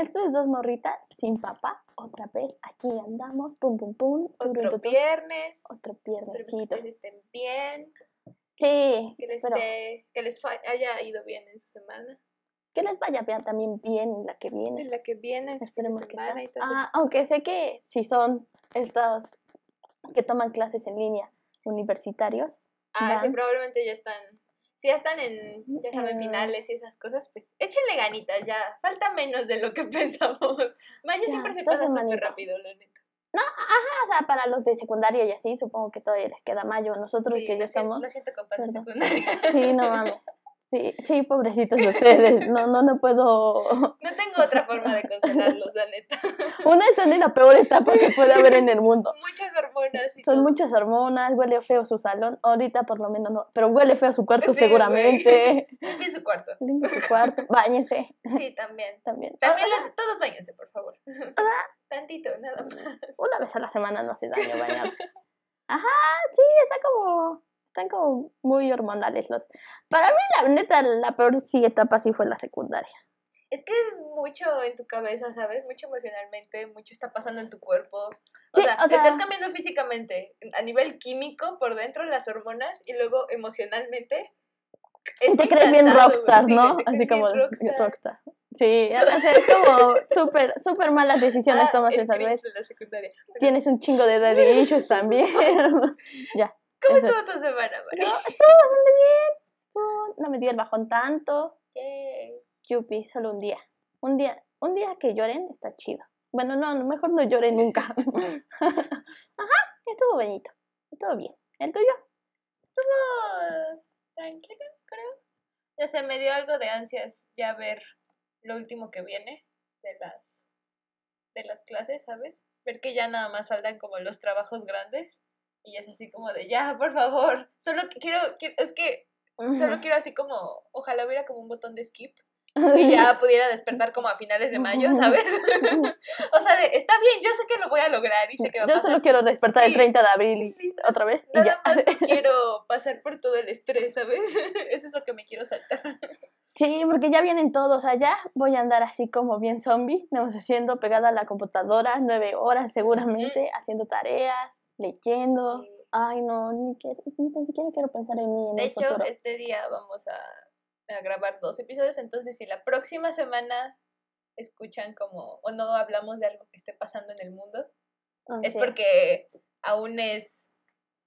Esto es dos morritas sin papá. Otra vez, aquí andamos, pum, pum, pum. Otro viernes. Otro que viernesito. ustedes estén bien. Sí, Que les, esté- que les haya ido bien en su semana. que les vaya bien también bien la que viene. En la que viene, en de Esperemos que sea. Ah, aunque sé que si son estos que toman clases en línea universitarios, Ah, sí, probablemente ya están. Si ya están en, ya saben, Eh. finales y esas cosas, pues échenle ganitas ya. Falta menos de lo que pensamos. Mayo Ya, siempre se pasa súper rápido, la neta. ah, o sea, para los de secundaria y así, supongo que todavía les queda mayo. Nosotros Sí, que ya somos, Lo siento, compadre Perdón. secundaria. sí, no mames. Sí, sí, pobrecitos de ustedes. No, no, no puedo. No tengo otra forma de consolarlos, la neta. Una están en la peor etapa que puede haber en el mundo. Muchas hormonas y Son todo. muchas hormonas, huele feo su salón. Ahorita por lo menos no, pero huele feo su cuarto Sí, seguramente. Limpien su cuarto. Limpia su cuarto, báñense Sí, también. también. También los- todos váyanse, por favor. Tantito, nada más. Una vez a la semana no hace daño bañarse. Ajá, sí, está como, están como muy hormonales los. Para mí la neta la peor sí etapa sí fue la secundaria. Es que es mucho en tu cabeza, ¿sabes? Mucho emocionalmente, mucho está pasando en tu cuerpo. O Sí, sea, o te sea- estás cambiando físicamente, a nivel químico, por dentro, las hormonas, y luego emocionalmente. Y te crees bien rockstar, sí, ¿no? te crees Así como rockstar. rockstar. Sí, o sea, es como súper, súper malas decisiones Ah, tomas esa vez. de la secundaria. Tienes un chingo de daddy issues también. ya. ¿Cómo eso. estuvo tu semana, No, estuvo bastante bien. Estuvo- no me dio el bajón tanto. Yay. Yupi, solo un día. Un día, un día que lloren está chido. Bueno, no, no, mejor no lloren nunca. Ajá, estuvo bonito. Estuvo bien. ¿El tuyo? Estuvo tranquilo, creo. Ya se me dio algo de ansias ya ver lo último que viene de las de las clases, ¿sabes? Ver que ya nada más faltan como los trabajos grandes y es así como de ya, por favor. Solo quiero, quiero- es que solo quiero así como ojalá hubiera como un botón de skip y ya pudiera despertar como a finales de mayo, ¿sabes? o sea, de, está bien, yo sé que lo voy a lograr y sé que va a Yo pasar. solo quiero despertar el Sí, 30 de abril y sí, otra vez y ya. más no quiero pasar por todo el estrés, ¿sabes? Eso es lo que me quiero saltar. Sí, porque ya vienen todos, ya voy a andar así como bien zombie, no haciendo pegada a la computadora nueve horas seguramente, haciendo tareas, leyendo. Sí. Ay, no, ni, ni tan siquiera quiero pensar en mí en De el hecho, futuro. este día vamos a, a grabar dos episodios, entonces si la próxima semana escuchan como o no hablamos de algo que esté pasando en el mundo, Ah, es porque aún es...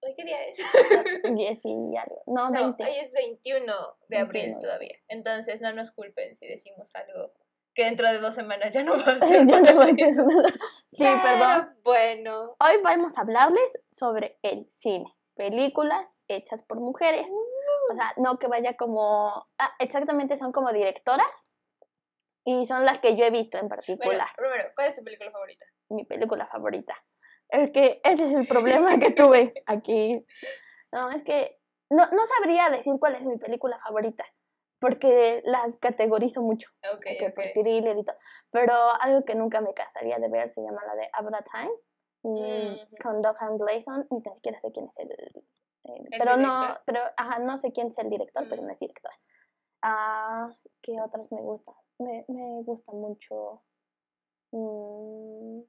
¿Hoy qué día es? 10 y algo. No, No, 20. hoy es 21 de abril 21. todavía. Entonces no nos culpen si decimos algo que dentro de dos semanas ya no va a ser. Yo no voy a decir nada. Sí, Pero perdón. Bueno, Hoy vamos a hablarles sobre el cine, películas hechas por mujeres. O sea, no que vaya como... Ah, exactamente, son como directoras. Y son las que yo he visto en bueno, particular. primero, ¿cuál es tu película favorita? Mi película favorita. Es que ese es el problema que tuve aquí. No, es que no, no sabría decir cuál es mi película favorita. Porque las categorizo mucho. Ok, que ok. por thriller y todo. Pero algo que nunca me cansaría de ver se llama la de Abra Time. mm, Ujú. Con Dohan Gleason. Ni tan siquiera sé quién es el. el- ¿El pero no, pero ajá, no sé quién es el director, pero Mm. no es director. Ah, ¿Qué otras me gustan? Me, me gusta mucho. mm,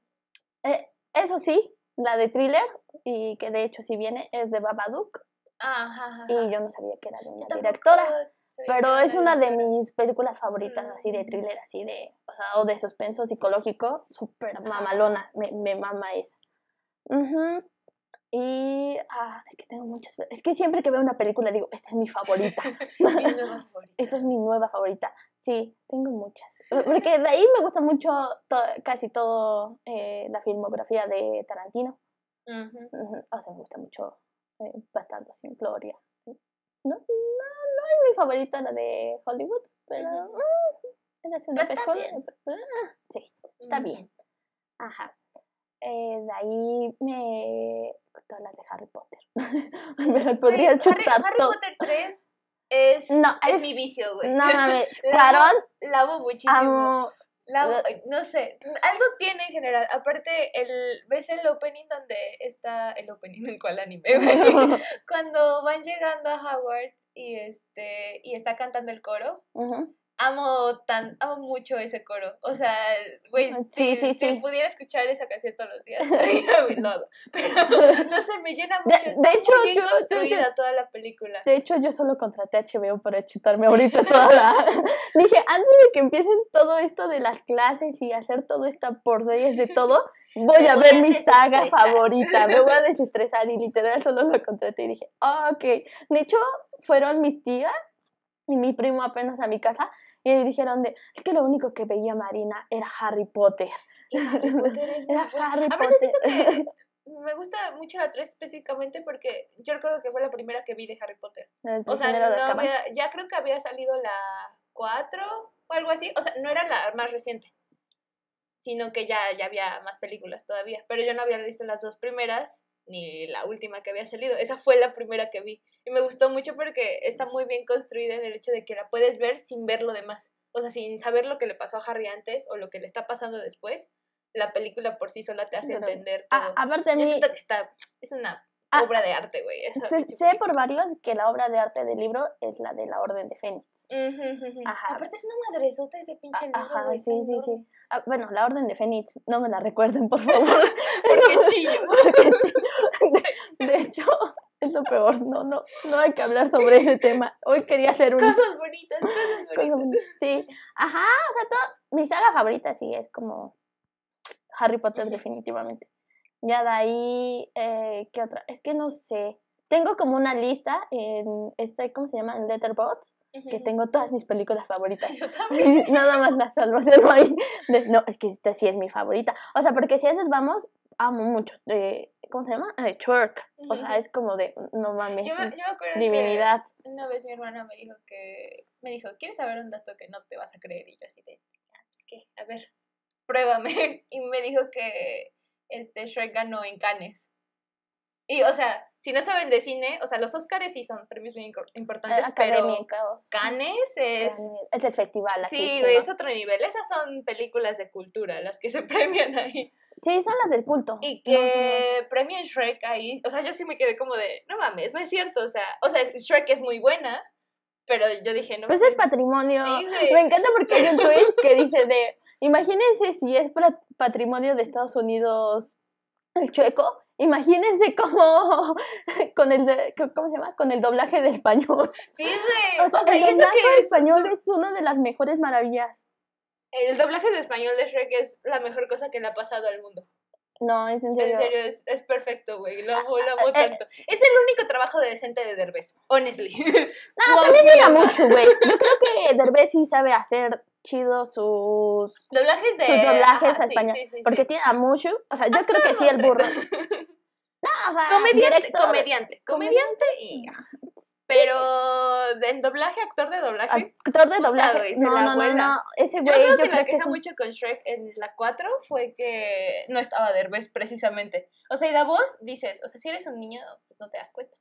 eh, eso sí, la de thriller, y que de hecho sí viene, es de Babadook. Ajá, ajá, Y yo no sabía que era de una directora. Pero es una de mis películas favoritas, así de Mm. thriller, así de, o sea, o de suspenso psicológico, súper mamalona, me, me mama esa. Ujú. Y, ah, es que tengo muchas, es que siempre que veo una película digo, esta es mi favorita, Mi nueva favorita. esta es mi nueva favorita. Sí, tengo muchas. Porque de ahí me gusta mucho to- casi todo eh, la filmografía de Tarantino. Ujú. Ujú, O sea, me gusta mucho eh, Bastardo sin Gloria. No, no, no es mi favorita la de Hollywood, pero mm, es una Pues está bien. ah, sí, está Ujú. bien. Ajá. Eh, de ahí me todas las de Harry Potter. me las Güey, podría Harry, chutar Harry todo. Potter 3 es, No, es, es- mi vicio, güey. No mames, La Carol, La amo muchísimo. amo. La no sé, algo tiene en general. Aparte, el, ¿ves el opening donde está el opening en cuál anime? güey? Cuando van llegando a Howard y este y está cantando el coro. Amo tan, amo mucho ese coro. O sea, güey, Sí, si, sí, si sí. pudiera escuchar esa canción todos los días, güey, lo hago. Pero no sé, me llena mucho. De- hecho, muy bien yo- yo- construida toda la película. De hecho, yo solo contraté a HBO para chutarme ahorita toda la... Dije, antes de que empiecen todo esto de las clases y hacer todo esta porquerías de todo, voy a ver a mi saga favorita, me voy a desestresar y literal solo lo contraté y dije, ah, ok. De hecho, fueron mis tías y mi primo apenas a mi casa y dijeron de, es que lo único que veía Marina era Harry Potter. Harry Potter es Era. Harry Aparte, Potter. siento que me gusta mucho la 3 específicamente porque yo recuerdo que fue la primera que vi de Harry Potter. O sea, no había, ya creo que había salido la 4 o algo así. O sea, no era la más reciente, sino que ya, ya había más películas todavía. Pero yo no había visto las dos primeras ni la última que había salido. Esa fue la primera que vi. Y me gustó mucho porque está muy bien construida en el hecho de que la puedes ver sin ver lo demás. O sea, sin saber lo que le pasó a Harry antes o lo que le está pasando después. La película por sí sola te hace entender todo. Ah, aparte a Yo mí, siento que está, es una Ah, obra de arte, güey. sé, sé por varios que la obra de arte del libro es la de la Orden de Fénix. Ajá. Aparte es una madresota ese pinche A- libro, Ajá, sí, sí, sí. Ah, bueno, la Orden de Fénix, no me la recuerden, por favor. Porque chillo. de, de hecho, es lo peor, no, no, no hay que hablar sobre ese tema. Hoy quería hacer un... Cosas bonitas, cosas cosa bonitas. bonita. Sí, ajá, o sea, todo, mi saga favorita sí es como Harry Potter definitivamente. Ya de ahí, eh, ¿qué otra? Es que no sé. Tengo como una lista en, este, ¿cómo se llama? En Letterboxd, que tengo todas mis películas favoritas. Yo también. Nada más las salvación ahí. de, no, es que esta sí es mi favorita. O sea, porque si a veces vamos, amo mucho. De, ¿Cómo se llama? De Shrek. O sea, es como de, no mames, Yo me, yo me acuerdo divinidad. que una vez mi hermana me dijo que, me dijo, ¿quieres saber un dato que no te vas a creer? Y yo así de, ah, pues qué, a ver, pruébame. Y me dijo que este Shrek ganó en Cannes. Y, o sea, si no saben de cine, o sea, los Oscars sí son premios muy importantes, pero académicos. Cannes es... Es el festival, así. Sí, es otro nivel. Esas son películas de cultura, las que se premian ahí. Sí, son las del culto. Y No, que premien Shrek ahí. O sea, yo sí me quedé como de, no mames, no es cierto. O sea, o sea Shrek es muy buena, pero yo dije, no Pues es patrimonio. Sí. Me encanta porque hay un tweet que dice de, imagínense si es patrimonio de Estados Unidos el chueco, imagínense cómo con el de- ¿cómo se llama? Con el doblaje de español. Sí, güey. O sea, O sea, el doblaje de es- español es una de las mejores maravillas. El doblaje de español de Shrek es la mejor cosa que le ha pasado al mundo. No, es en serio. En serio, es, es perfecto, güey. Lo amo, lo amo eh, tanto. Es el único trabajo decente de Derbez, honestly. No, Love también era mucho, güey. Yo creo que Derbez sí sabe hacer chido sus, Doblajes de... sus doblajes ajá, a español. sí, sí, sí. porque tiene a mucho. O sea, yo creo que sí, el burro. No, o sea, comediante, director. comediante, comediante y... Pero en doblaje, actor de doblaje. Actor de doblaje. no, la no, no, no. Ese Yo güey, creo yo que creo la que queja es un- mucho con Shrek en la 4 fue que no estaba Derbez precisamente. O sea, y la voz dices, o sea, si eres un niño, pues no te das cuenta.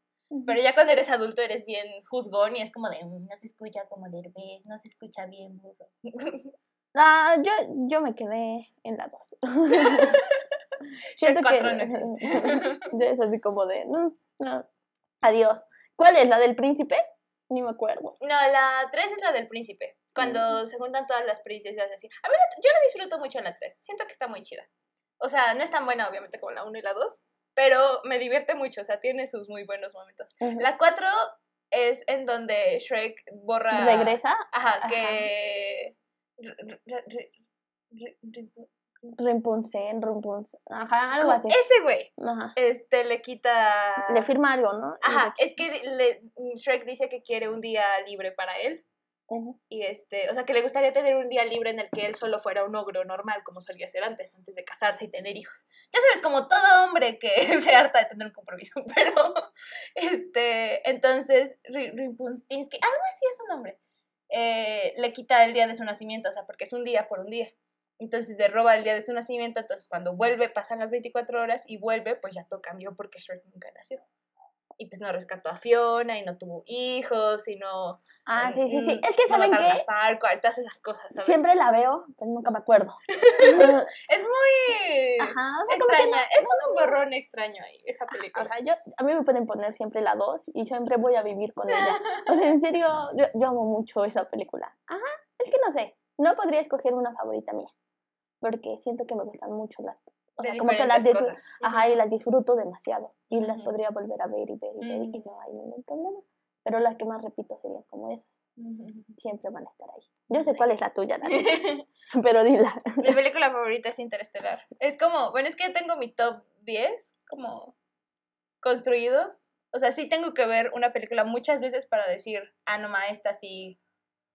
Pero ya cuando eres adulto eres bien juzgón y es como de, "Mm, no se escucha como Derbez, no se escucha bien burro. Ah, yo, yo me quedé en la 2. Shrek 4 no existe. Es así como de, no, no, adiós. ¿Cuál es? ¿La del príncipe? Ni me acuerdo. No, la 3 es la del príncipe. Cuando se juntan todas las princesas así. A ver, yo la disfruto mucho en la 3. Siento que está muy chida. O sea, no es tan buena obviamente como la 1 y la 2, pero me divierte mucho, o sea, tiene sus muy buenos momentos. La 4 es en donde Shrek borra... ¿Regresa? Ajá, Ajá. que... Rimpunsen, Rumpunsen. Ajá, algo así. Ese güey, Ajá. este, le quita... Le firma algo, ¿no? Ajá, es que le- Shrek dice que quiere un día libre para él. Y este, o sea, que le gustaría tener un día libre en el que él solo fuera un ogro normal, como solía ser antes, antes de casarse y tener hijos. Ya sabes, como todo hombre que se harta de tener un compromiso, pero, este, entonces, Ri- Rimpunstinsky, algo así es su nombre, eh, le quita el día de su nacimiento, o sea, porque es un día por un día. Entonces le roba el día de su nacimiento, entonces cuando vuelve pasan las 24 horas y vuelve, pues ya todo cambió porque Shrek nunca nació. Y pues no rescató a Fiona y no tuvo hijos y no... Ah, eh, sí, sí, sí. mm, Es que, no ¿saben qué? Todas esas cosas, ¿sabes? Siempre la veo, pero nunca me acuerdo. Es muy Ajá, o sea, extraña, es un borrón extraño ahí, esa película. sea, yo, a mí me pueden poner siempre la 2 y siempre voy a vivir con ella. O sea, en serio, yo, yo amo mucho esa película. Ajá, es que no sé, no podría escoger una favorita mía, porque siento que me gustan mucho las... O sea, como que las disfruto, ajá, y las disfruto demasiado. Y las podría volver a ver y ver y ver y no hay ningún problema. Pero las que más repito serían como esas, siempre van a estar ahí. Yo sé cuál es la tuya, Dani, pero dila. Mi película favorita es Interestelar. Es como, bueno, es que yo tengo mi top 10 como construido. O sea, sí tengo que ver una película muchas veces para decir, ah, no, ma, esta sí,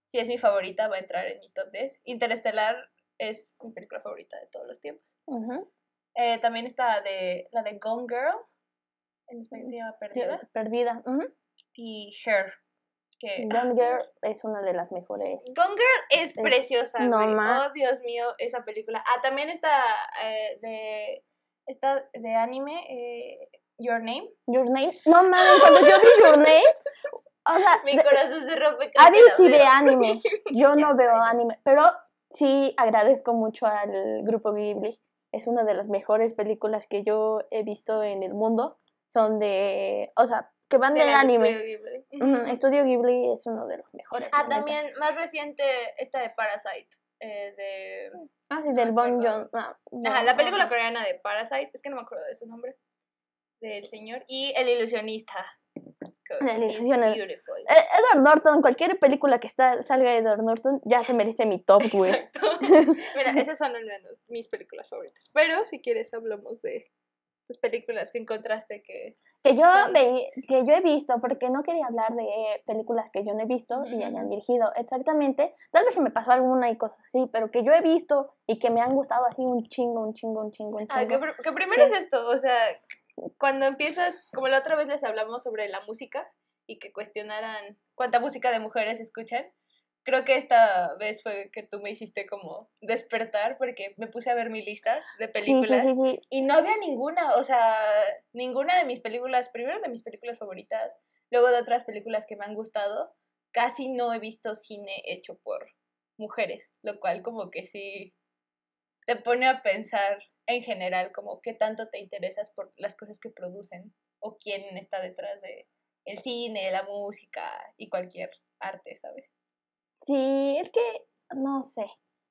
sí es mi favorita, va a entrar en mi top 10. Interestelar es mi película favorita de todos los tiempos. Ujú. Eh, también está de, la de Gone Girl, en español se llama Sí, Perdida, perdida. y Her, que... Gone Girl es una de las mejores. Gone Girl es Es- preciosa, no ma. Oh, Dios mío, esa película. Ah, también está eh, de está de anime eh, Your Name. Your Name. No mames, cuando yo vi Your Name, o sea, Mi de- corazón se rompe que la sí ve anime. Yo no veo anime, pero sí agradezco mucho al grupo Ghibli. Es una de las mejores películas que yo he visto en el mundo. Son de, o sea, que van de, De las anime. Studio Ghibli. Ujú, Estudio Ghibli es uno de los mejores. Ah, la neta. también más reciente esta de Parasite. eh, de Ah, sí, no del me Bon acuerdo. Joon. ah, Ajá, no, la película coreana de Parasite, es que no me acuerdo de su nombre, del señor, y El ilusionista. Ilusionista. beautiful. Eh, Edward Norton, cualquier película que está, salga de Edward Norton, ya se merece mi top, güey. Exacto. Mira, esas son al menos mis películas favoritas. Pero si quieres hablamos de tus películas que encontraste que... Que yo, Son- veí- que yo he visto, porque no quería hablar de películas que yo no he visto y hayan dirigido exactamente. Tal vez se me pasó alguna y cosas así, pero que yo he visto y que me han gustado así un chingo, un chingo, un chingo, un Ah, que, chingo. pr- que primero es esto, o sea, cuando empiezas, como la otra vez les hablamos sobre la música y que cuestionaran cuánta música de mujeres escuchan, creo que esta vez fue que tú me hiciste como despertar porque me puse a ver mi lista de Sí, sí, películas sí, sí. y no había ninguna, o sea, ninguna de mis películas, primero de mis películas favoritas, luego de otras películas que me han gustado, casi no he visto cine hecho por mujeres, lo cual como que sí te pone a pensar en general como qué tanto te interesas por las cosas que producen o quién está detrás de el cine, la música y cualquier arte, ¿sabes? Sí, es que, no sé,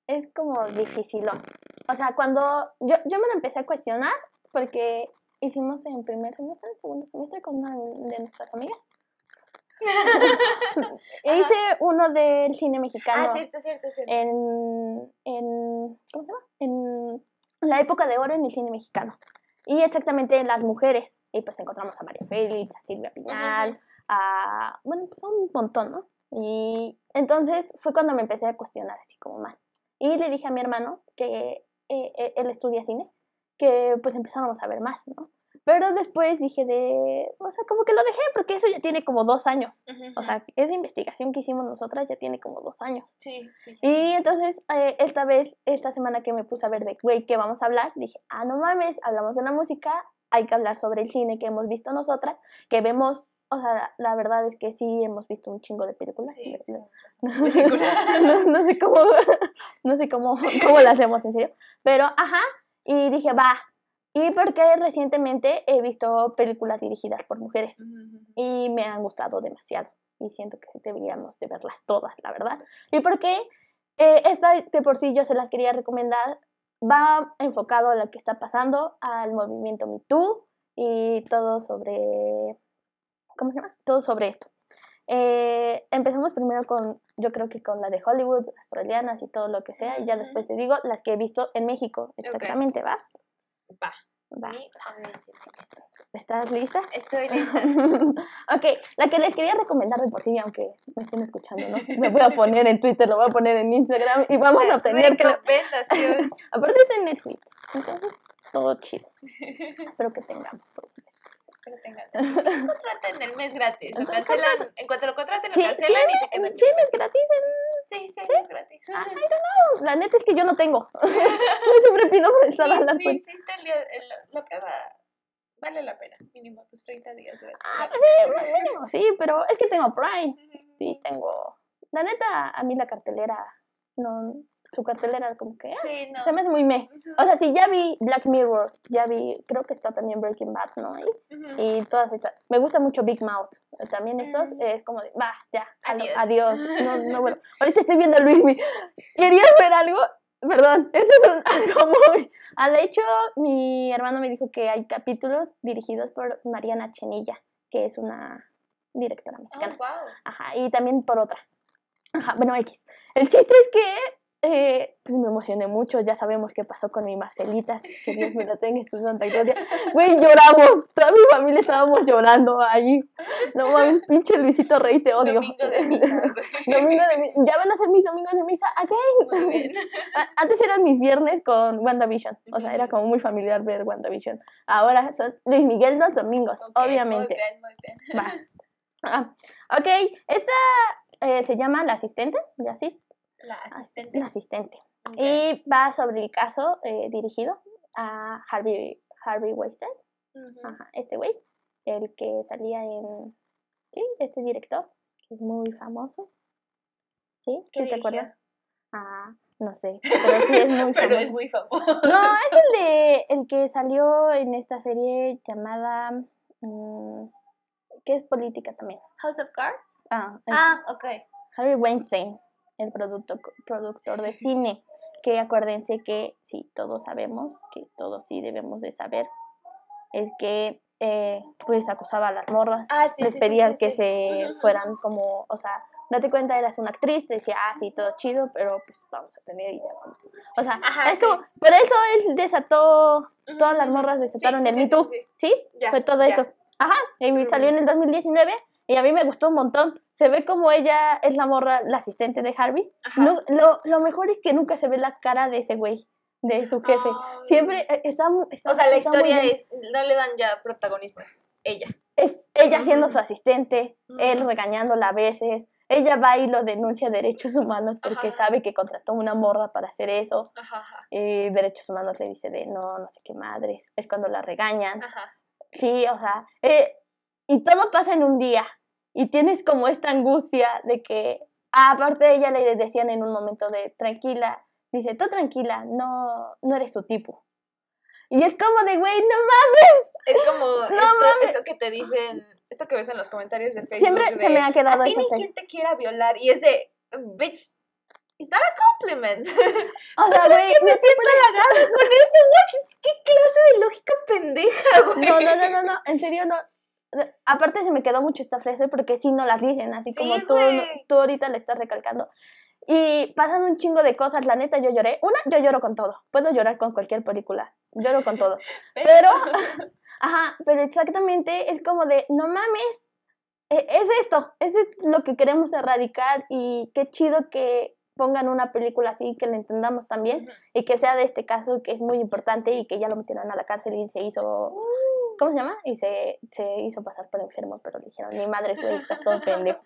es como difícil. O sea, cuando yo, yo me lo empecé a cuestionar, porque hicimos en primer semestre, segundo semestre con una de nuestras amigas. E hice uno del cine mexicano Ah, cierto, cierto, cierto. en, en, ¿cómo se llama? En la época de oro en el cine mexicano. Y exactamente las mujeres. Y pues encontramos a María Félix, a Silvia Pinal, a, bueno, pues un montón, ¿no? Y entonces fue cuando me empecé a cuestionar así como más. Y le dije a mi hermano, que eh, eh, él estudia cine, que pues empezáramos a ver más, ¿no? Pero después dije de, o sea, como que lo dejé porque eso ya tiene como dos años. Ujú, O sea, esa investigación que hicimos nosotras ya tiene como dos años. sí, sí. Y entonces, eh, esta vez, esta semana que me puse a ver de, güey, ¿qué vamos a hablar? Dije, ah, no mames, hablamos de la música, hay que hablar sobre el cine que hemos visto nosotras, que vemos, o sea, la verdad es que sí hemos visto un chingo de películas. Sí, sí, no, películas. no- no sé cómo, no sé cómo, cómo lo hacemos en serio, pero, ajá, y dije, va, y porque recientemente he visto películas dirigidas por mujeres y me han gustado demasiado y siento que deberíamos de verlas todas, la verdad. Y porque eh, esta de por sí yo se las quería recomendar, va enfocado a lo que está pasando, al movimiento Me Too y todo sobre, ¿cómo se llama? Todo sobre esto. Eh, empecemos primero con, yo creo que con la de Hollywood, australianas y todo lo que sea, y ya después te digo las que he visto en México, exactamente, ¿va? Va. Va. ¿Estás lista? Estoy lista. ok, la que les quería recomendar de por sí, aunque me estén escuchando, ¿no? Me voy a poner en Twitter, lo voy a poner en Instagram y vamos a tener que... Recomendación. Aparte está en Netflix, entonces todo chido. Espero que tengamos. todos. Pero tengan. Contraten el mes gratis. Lo cancelan. En cuanto lo contraten, lo Sí, sí, cancelan y se en- quedan. sí, es gratis. Sí, sí, el mes gratis. en- I don't know. La neta es que yo no tengo. yo siempre pido prestada Ni- la ni cuenta. hiciste el día- el- la prueba vale la pena, mínimo tus 30 días. De ah, pues sí, mínimo, sí, pero es que tengo Prime. Sí, tengo. La neta, a mí la cartelera, no, su cartelera como que ah, sí, no. se me hace muy me. O sea, sí, ya vi Black Mirror, ya vi, creo que está también Breaking Bad, ¿no? Y, y todas estas. Me gusta mucho Big Mouth. También estos Mm. es como de, va, ya, Adiós. adiós. No, no, bueno. Ahorita estoy viendo Luis. ¿Querías ver algo? Perdón, esto es un- algo muy... Ah, de hecho, mi hermano me dijo que hay capítulos dirigidos por Mariana Chenilla, que es una directora Oh, mexicana. wow. Ajá, y también por otra. Ajá, bueno, X. El chiste es que eh, pues me emocioné mucho, ya sabemos qué pasó con mi Marcelita, que Dios me la tenga en su santa gloria. Güey, lloramos, toda mi familia estábamos llorando allí. No mames, pinche Luisito Rey, te odio. Domingo de misa. Domingo de Ya van a ser mis domingos de misa, again. Antes eran mis viernes con WandaVision, o sea, era como muy familiar ver WandaVision. Ahora son Luis Miguel los domingos, obviamente. Muy bien, muy bien. Va. Ah, ok, esta eh, se llama La Asistente, y así, La asistente. La Asistente. Ok. Y va sobre el caso eh, dirigido a Harvey, Harvey Weinstein, ajá, este güey, el que salía en, sí, este director, que es muy famoso. ¿Sí? ¿Qué ¿Sí te acuerdas? Ah, no sé, pero sí es muy Pero famoso. es muy famoso. No, es el de el que salió en esta serie llamada mm, que es política también. House of Cards. Ah, Ah, ok. Harvey Weinstein, el producto, productor de cine, que acuérdense que sí, todos sabemos, que todos sí debemos de saber, es que eh, pues acusaba a las morras, Ah, sí, les sí, pedía sí, que se fueran como, o sea, date cuenta, eras una actriz, te decía, ah, sí, todo chido, pero pues vamos a tener y ya vamos. O sea, Ajá, es como, por eso él desató, todas las morras desataron el Me Too, sí. Ya, Fue todo ya. eso. Ajá, y salió en el 2019 y a mí me gustó un montón. Se ve como ella es la morra, la asistente de Harvey. No, lo, lo mejor es que nunca se ve la cara de ese güey, de su jefe. Ay. Siempre eh, está, O sea, la historia es. No le dan ya protagonismo, es ella. es ella siendo su asistente, él regañándola a veces. Ella va y lo denuncia a derechos humanos porque Ajá. sabe que contrató una morra para hacer eso. Ajá, ajá. Y derechos humanos le dice de no, no sé qué madre. Es cuando la regañan. Ajá. Sí, o sea, eh, y todo pasa en un día. Y tienes como esta angustia de que, ah, aparte de ella le decían en un momento de tranquila, dice, tú tranquila, no, no eres tu tipo. Y es como de, güey, no mames. Es como esto, mames. esto que te dicen, esto que ves en los comentarios de Facebook. Siempre de, se me ha quedado A ti esa ni quien te quiera violar. Y es de, bitch, is that a compliment? O sea, güey, que me no, siento halagada con eso, what? ¿Qué clase de lógica pendeja, güey? no, no, no, no, no, en serio no. Aparte se me quedó mucho esta frase porque sí no las dicen, así Sí, como tú, tú ahorita le estás recalcando. Y pasan un chingo de cosas, la neta yo lloré. Una, yo lloro con todo. Puedo llorar con cualquier película. Lloro con todo. Pero, ajá, pero exactamente es como de, no mames, e- es esto, es lo que queremos erradicar y qué chido que pongan una película así, que la entendamos también y que sea de este caso que es muy importante y que ya lo metieron a la cárcel y se hizo, ¿cómo se llama? Y se, se hizo pasar por enfermo, pero le dijeron, mi madre fue, está todo pendejo.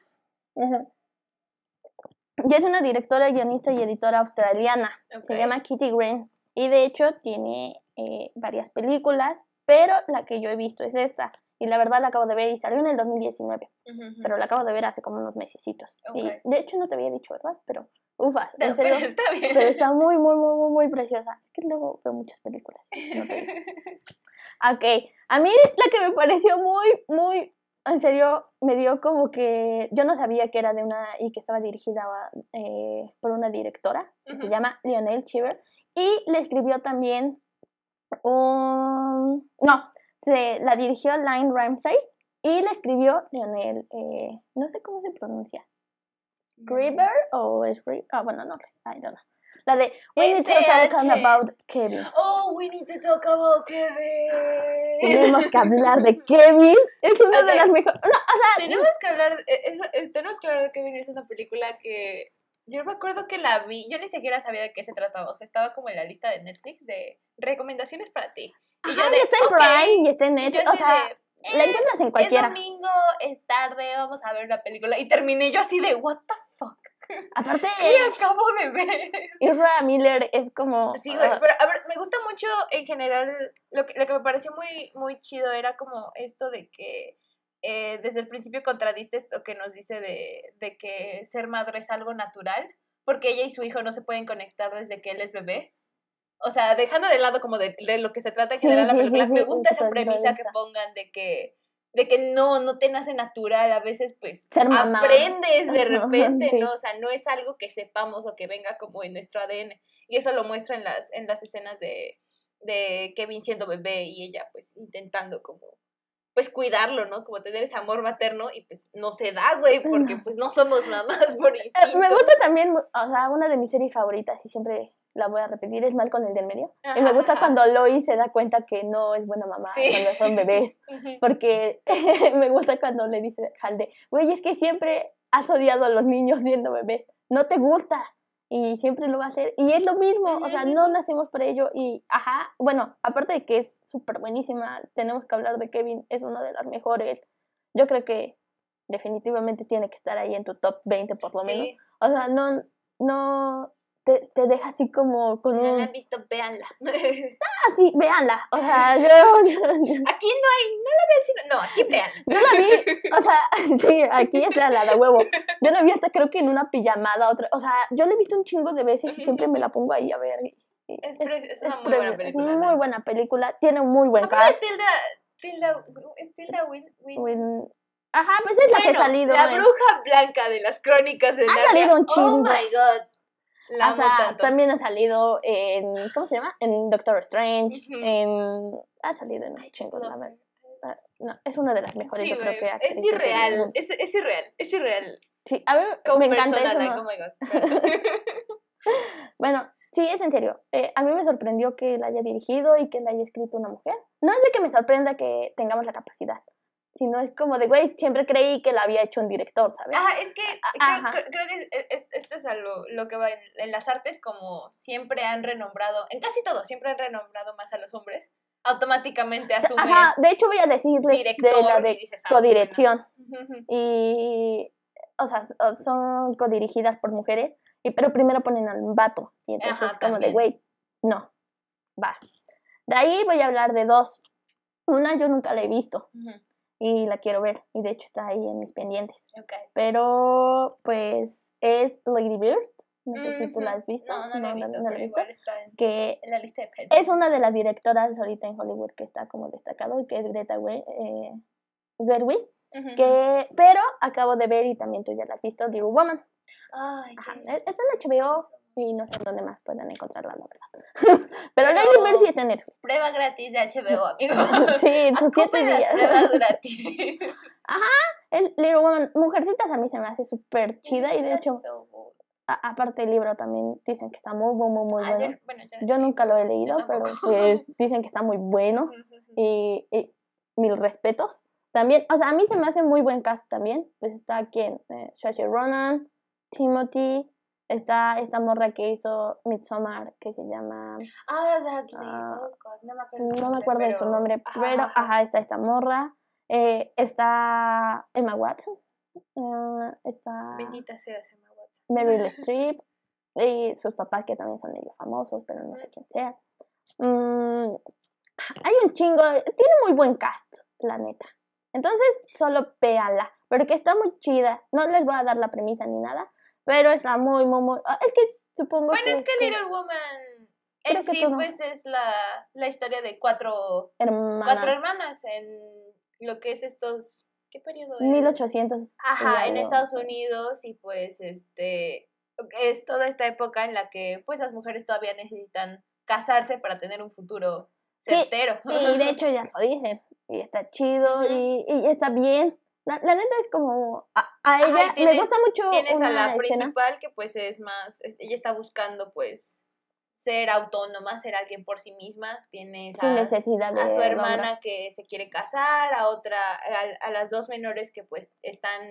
Y es una directora, guionista y editora australiana. Se llama Kitty Green. Y de hecho tiene eh, varias películas, pero la que yo he visto es esta. Y la verdad la acabo de ver y salió en el 2019, Ujú, ujú. pero la acabo de ver hace como unos mesecitos. Y de hecho no te había dicho, ¿verdad? Pero, ufas, No, en serio. pero está bien. Pero está muy, muy, muy, muy, muy preciosa. Es que luego veo muchas películas. no. Ok, a mí la que me pareció muy, muy, en serio, me dio como que yo no sabía que era de una y que estaba dirigida eh, por una directora que se llama Lionel Cheever y le escribió también un, no, se la dirigió Line Ramsey y le escribió Lionel, eh, no sé cómo se pronuncia, Grieber o es ah bueno no sé, I don't know. La de We need to talk about Kevin. Oh, we need to talk about Kevin. Tenemos que hablar de Kevin. Es una de las mejores. No, o sea, Tenemos que hablar, eh, es- es- tenemos que hablar de Kevin. Es una película que yo me acuerdo que la vi. Yo ni siquiera sabía de qué se trataba. O sea, estaba como en la lista de Netflix de recomendaciones para ti. Y ajá, y está en ok. Prime y está en Y yo Netflix. O sea, de, la eh, encuentras en Es cualquiera. domingo, es tarde, vamos a ver una película. Y terminé yo así de, what the fuck. Aparte, ¿Qué acabo de ver? Isra Miller es como... Sí, güey, ah, pero a ver, me gusta mucho en general, lo que, lo que me pareció muy, muy chido era como esto de que eh, desde el principio contradiste esto que nos dice de, de que ser madre es algo natural, porque ella y su hijo no se pueden conectar desde que él es bebé. O sea, dejando de lado como de, de lo que se trata en Sí, general la sí, película, sí, me gusta esa premisa que pongan de que de que no, no te nace natural, a veces pues aprendes de repente. ¿no? O sea, no es algo que sepamos o que venga como en nuestro ADN. Y eso lo muestra en las, en las escenas de, de Kevin siendo bebé y ella pues intentando como pues cuidarlo, ¿no? Como tener ese amor materno y pues no se da, güey, porque pues no somos mamás por Eh, instinto. Me gusta también, o sea, una de mis series favoritas y siempre la voy a repetir es Malcolm el del medio. y me gusta ajá. cuando Lois se da cuenta que no es buena mamá Sí. cuando son bebés. Porque me gusta cuando le dice Halde, güey, es que siempre has odiado a los niños siendo bebé. No te gusta. Y siempre lo va a hacer. Y es lo mismo, o sea, no nacemos por ello. Y, ajá, bueno, aparte de que es súper buenísima, tenemos que hablar de Kevin, es una de las mejores. Yo creo que definitivamente tiene que estar ahí en tu top 20 por lo menos. Sí, O sea, no, no, te, te deja así como con si no la han visto, véanla. Ah, sí, véanla. O sea, yo, aquí no hay, no la vean, sino, no, aquí véanla. yo la vi, o sea, sí, aquí es la, de huevo. Yo la vi hasta creo que en una pijamada, otra, o sea, yo la he visto un chingo de veces y siempre me la pongo ahí a ver. Es es una muy buena es película, muy la buena película, tiene un muy buen cast. Tilda, Tilda, es Tilda Win, Win- Ajá, pues es la que ha salido. la en- bruja blanca de las crónicas de Ha Narnia. salido un Oh chingo. my god. La o sea, también ha salido en, ¿cómo se llama? En Doctor Strange, en... Ha salido en un Ay, chingo, just la verdad. Ah, No, es una de las mejores, Sí, yo creo que es irreal, es, es irreal, es irreal. Sí, a mí Como me encanta persona, eso. like, ¿no? oh my god. Bueno, sí, es en serio. Eh, a mí me sorprendió que la haya dirigido y que la haya escrito una mujer. No es de que me sorprenda que tengamos la capacidad, sino es como de, güey, siempre creí que la había hecho un director, ¿sabes? Ajá, es que Ah, creo, ajá. creo- creo que es- es- esto es a lo, lo que va en, en las artes, como siempre han renombrado, en casi todo, siempre han renombrado más a los hombres, automáticamente asumes Ajá, de hecho voy a decirles director de la de dices, ah, codirección. Y, o sea, so- son codirigidas por mujeres, y, pero primero ponen al vato. Y entonces Ajá, es como de, güey, no, va. De ahí voy a hablar de dos. Una yo nunca la he visto Ujú, y la quiero ver, y de hecho está ahí en mis pendientes. Pero, pues, es Lady Bird. No sé si tú la has visto. No, no, la he visto, la he visto. Que en la lista de es una de las directoras ahorita en Hollywood que está como destacado, que es Greta We- eh, Gerwig. Que, pero acabo de ver, y también tú ya la has visto, Little Woman. Ay, Ajá, qué- es- en HBO y no sé dónde más puedan encontrarla, la verdad. pero Pero- Bird sí está en Netflix. Prueba gratis de HBO, amigo. Sí, sus siete días. Pruebas gratis. El Little Woman, Mujercitas a mí se me hace súper chida y de hecho, So good. a- aparte el libro también dicen que está muy, muy, muy, muy Ah, bueno. yo, bueno, yo, Yo nunca lo he leído, pero pues dicen que está muy bueno y, y mil respetos. También, o sea, a mí se me hace muy buen cast también. Pues está aquí en eh, Saoirse Ronan, Timothy, está esta morra que hizo Midsommar que se llama, Ah, Dudley. Ah, oh, God, no me acuerdo, su no me nombre, acuerdo de su pero- nombre, Ajá, pero ajá. ajá, está esta morra, eh, está Emma Watson, eh, está Bendita sea Emma Watson. Meryl Streep y sus papás que también son medio famosos, pero no sé quién sea. Mm, hay un chingo, tiene muy buen cast, la neta. Entonces, solo véanla, porque está muy chida. No les voy a dar la premisa ni nada, pero está muy, muy, muy... ah, Es que supongo Bueno, que... es que Little Woman Creo en que sí, pues es la, la historia de cuatro, Hermana, cuatro hermanas en lo que es estos. ¿Qué periodo es? 1800. y Ajá, en. Estados Unidos y pues este es toda esta época en la que pues las mujeres todavía necesitan casarse para tener un futuro Sí, certero. Y de hecho ya lo dicen. Y está chido y, y está bien. La, la neta es como... A, a Ajá, ella me tienes- gusta mucho Tienes a la escena. principal que pues es más, es- ella está buscando pues ser autónoma, ser alguien por sí misma, tienes sin a, necesidad de a su hermana que se quiere casar, a otra, a, a las dos menores que pues están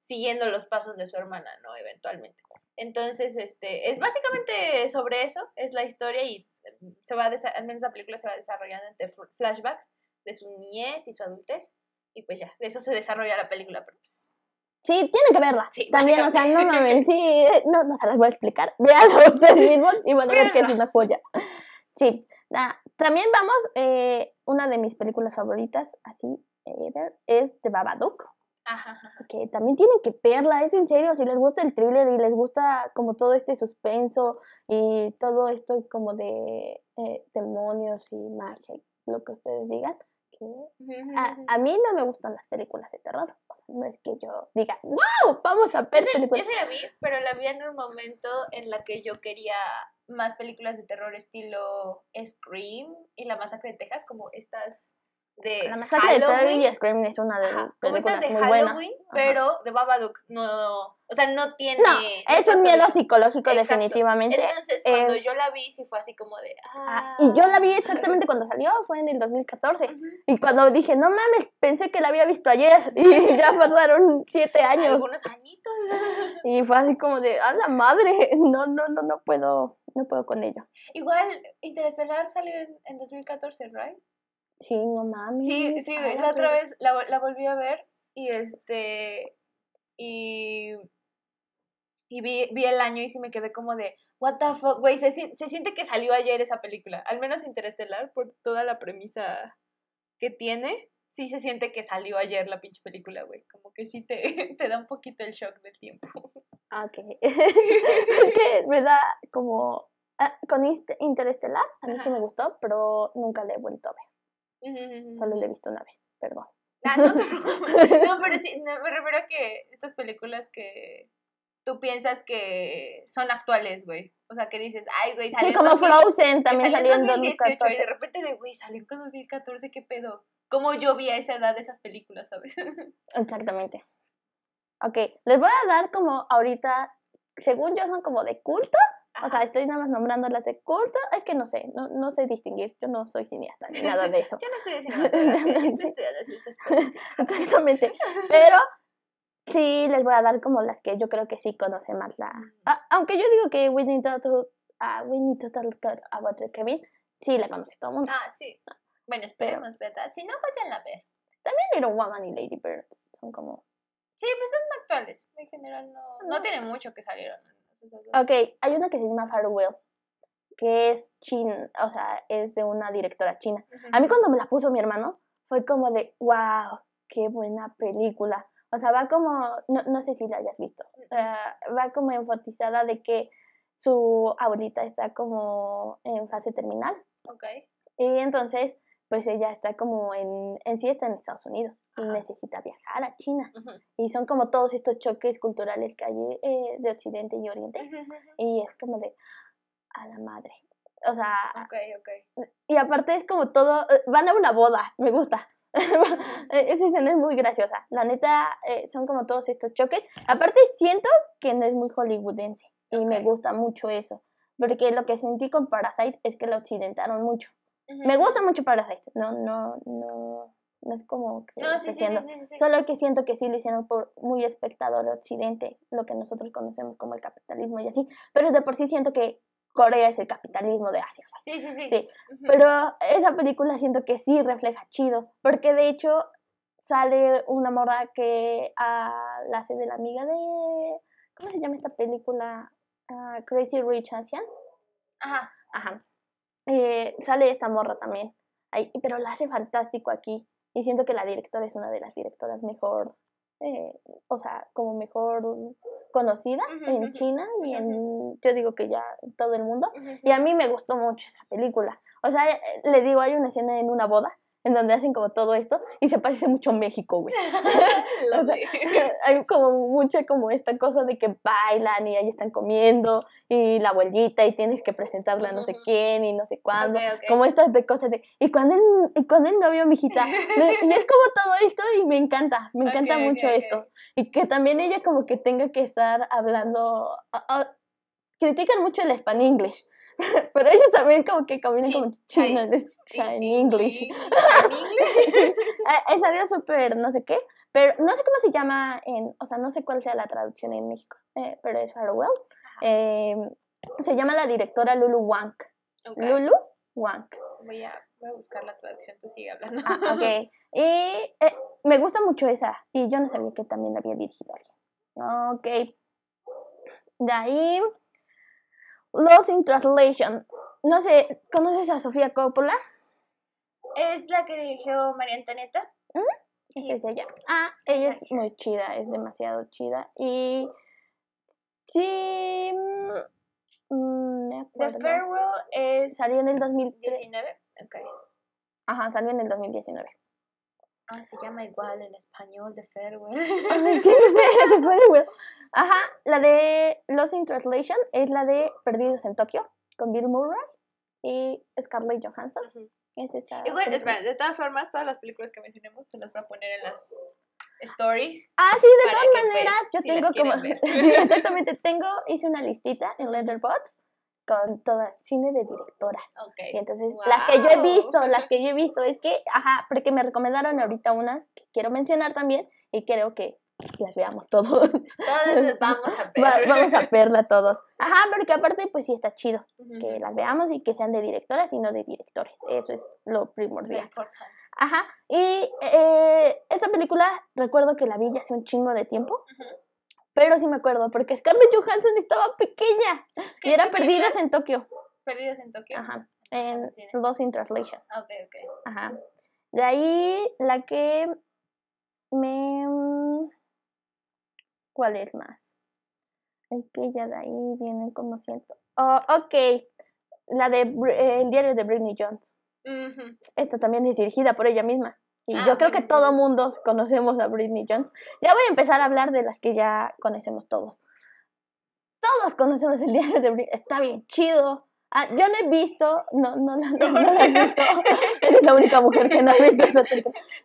siguiendo los pasos de su hermana, ¿no? Eventualmente. Entonces, este, es básicamente sobre eso, es la historia y mm, se va, al menos la película se va desarrollando entre fl- flashbacks de su niñez y su adultez y pues ya, de eso se desarrolla la película, pero pues, Sí, tienen que verla. Sí, También, o sea, no mames, sí, no, no se las voy a explicar. Véanla ustedes mismos y van a ver que es una joya. Sí. ah, también vamos, eh, una de mis películas favoritas, así, eh, es The Babadook, Ajá, ajá. que también tienen que verla, es en serio, si les gusta el thriller y les gusta como todo este suspenso y todo esto como de eh, demonios y magia, lo que ustedes digan, a, a mí no me gustan las películas de terror, o sea, no es que yo diga, wow, vamos a ver Yo películas. sí la vi, pero la vi en un momento en la que yo quería más películas de terror estilo Scream y La Masacre de Texas, como estas de La masacre de Terry y Scream es una de estas películas de muy buena. Halloween, pero de Babadook no, o sea, no tiene... No, es un miedo psicológico Exacto. definitivamente. Entonces, cuando es- yo la vi, sí fue así como de... Ah, Ah, y yo la vi exactamente cuando salió, fue en el 2014. Ujú. Y cuando dije, no mames, pensé que la había visto ayer. Y ya pasaron siete años. Algunos añitos. Y fue así como de, a la madre, no, no, no, no puedo, no puedo con ello. Igual, Interestelar salió en, en 2014, ¿right? Sí, no mames. Sí, sí, güey, la otra vez la, la volví a ver y este y y vi, vi el año y sí me quedé como de what the fuck, güey, se, se siente que salió ayer esa película, al menos Interestelar por toda la premisa que tiene, sí se siente que salió ayer la pinche película, güey, como que sí te, te da un poquito el shock del tiempo. Ah, Ok. es que me da como... ah, con Interestelar, a mí sí me gustó, pero nunca la he vuelto a ver. Solo la he visto una vez, perdón. Ah, no, preocupes. No, pero sí, no, me refiero a que estas películas que tú piensas que son actuales, güey. O sea, que dices, ay, güey, salió Sí, como 2000, Frozen también salió en 2018 y de 2014. repente güey, salió en 2014, ¿qué pedo? ¿Cómo yo vi a esa edad esas películas, sabes? Exactamente. Ok, les voy a dar como ahorita, según yo son como de culto, o sea, estoy nada más nombrando las de culto, es que no sé, no, no sé distinguir, yo no soy cineasta ni nada de eso. yo no estoy de cinematografía, estoy estudiando ciencias políticas. Exactamente. Pero sí les voy a dar como las que yo creo que sí conoce más la. aunque yo digo que We Need to, ah, We Need to Talk About the Kevin, sí la conoce todo el mundo. Ah, sí. Bueno, esperemos, ¿verdad? Si no, vayan a ver. También Little Woman y Lady Birds son como. Sí, pues son actuales. En general no, no No. tiene mucho que salieron. Ok, hay una que se llama Farewell, que es chin, o sea, es de una directora china. A mí cuando me la puso mi hermano, fue como de, wow, qué buena película. O sea, va como, no, no sé si la hayas visto, va como enfatizada de que su abuelita está como en fase terminal. Ok. Y entonces, pues ella está como en, en sí está en Estados Unidos y necesita viajar a China. Y son como todos estos choques culturales que hay eh, de Occidente y Oriente. Y es como de, a la madre. O sea, Ok, ok. y aparte es como todo, eh, van a una boda, me gusta. Esa escena es muy graciosa. La neta, eh, son como todos estos choques. Aparte siento que no es muy hollywoodense y me gusta mucho eso. Porque lo que sentí con Parasite es que la occidentaron mucho. Me gusta mucho Parasite. No, no, no, no es como que No, sí, sí. Solo que siento que sí lo hicieron por muy espectador occidente, lo que nosotros conocemos como el capitalismo y así. Pero de por sí siento que Corea es el capitalismo de Asia. Sí, sí, sí. Sí, pero esa película siento que sí refleja chido, porque de hecho sale una morra que ah, la hace de la amiga de... ¿Cómo se llama esta película? Ah, Crazy Rich Asian. Ajá. Ajá. Eh, sale esta morra también, ahí, pero la hace fantástico aquí. Y siento que la directora es una de las directoras mejor, eh, o sea, como mejor conocida en China y en, yo digo que ya en todo el mundo. Y a mí me gustó mucho esa película. O sea, le digo, hay una escena en una boda en donde hacen como todo esto y se parece mucho a México, güey. O sea, hay como mucha como esta cosa de que bailan y ahí están comiendo y la abuelita y tienes que presentarla a no sé quién y no sé cuándo. Ok, ok. Como estas de cosas de, ¿y cuándo el, y cuándo el novio, mijita? y es como todo esto y me encanta, me encanta mucho esto. Y que también ella como que tenga que estar hablando, ah, ah, critican mucho el Span English, pero ellos también como que combinan como chi- China, Chinese English. ¿En English? Eh, salió súper no sé qué, pero no sé cómo se llama en, o sea, no sé cuál sea la traducción en México, eh, pero es Farewell. Eh, se llama la directora Lulu Wang. Ok, Lulu Wang. Voy a, voy a buscar la traducción, tú sigue hablando. Ah, ok. Y eh, me gusta mucho esa, y yo no sabía que también la había dirigido alguien. Ok. De ahí, Lost in Translation. No sé, ¿conoces a Sofía Coppola? ¿Es la que dirigió María Antonieta? Sí. Es ella. Ah, ella es muy chida, es demasiado chida. Y sí, mm, mm, The. Farewell es... Salió en el 2019. 19. Ok. Ajá, salió en el 2019. Ah, se llama igual en español, The Farewell. Sé, de huevo. Ajá, la de Lost in Translation es la de Perdidos en Tokio con Bill Murray y Scarlett Johansson. Ujú. Es esta Igual, espera, de todas formas, todas las películas que mencionemos se las voy a poner en las stories. Ah, sí, de todas que, maneras, pues, yo si tengo como. sí, exactamente, tengo, hice una listita en Letterboxd con toda cine de directoras. Ok. Y entonces, las que yo he visto, las que yo he visto, es que, ajá, porque me recomendaron ahorita unas que quiero mencionar también y creo que las veamos todos. Todas las vamos a ver. Va- vamos a verla todos. Ajá, porque aparte, pues sí está chido que las veamos y que sean de directoras y no de directores. Eso es lo primordial. Ajá, y eh, esta película recuerdo que la vi ya hace un chingo de tiempo. Pero sí me acuerdo porque Scarlett Johansson estaba pequeña y ¿Qué- era películas? en Tokio. Perdidos en Tokio. Ajá, en cine. Lost in Translation. Ah, Ok, ok. Ajá. De ahí la que me... ¿Cuál es más? Es que ya de ahí vienen como siento. Oh, ok, la de eh, El diario de Britney Jones. Esta también es dirigida por ella misma. Y Ah, yo creo que todo mundo conocemos a Britney Jones. Ya voy a empezar a hablar de las que ya conocemos todos. Todos conocemos el diario de Britney. Está bien chido. Ah, yo no he visto, no, no, no, no, no lo he visto. Eres la única mujer que no ha visto esta.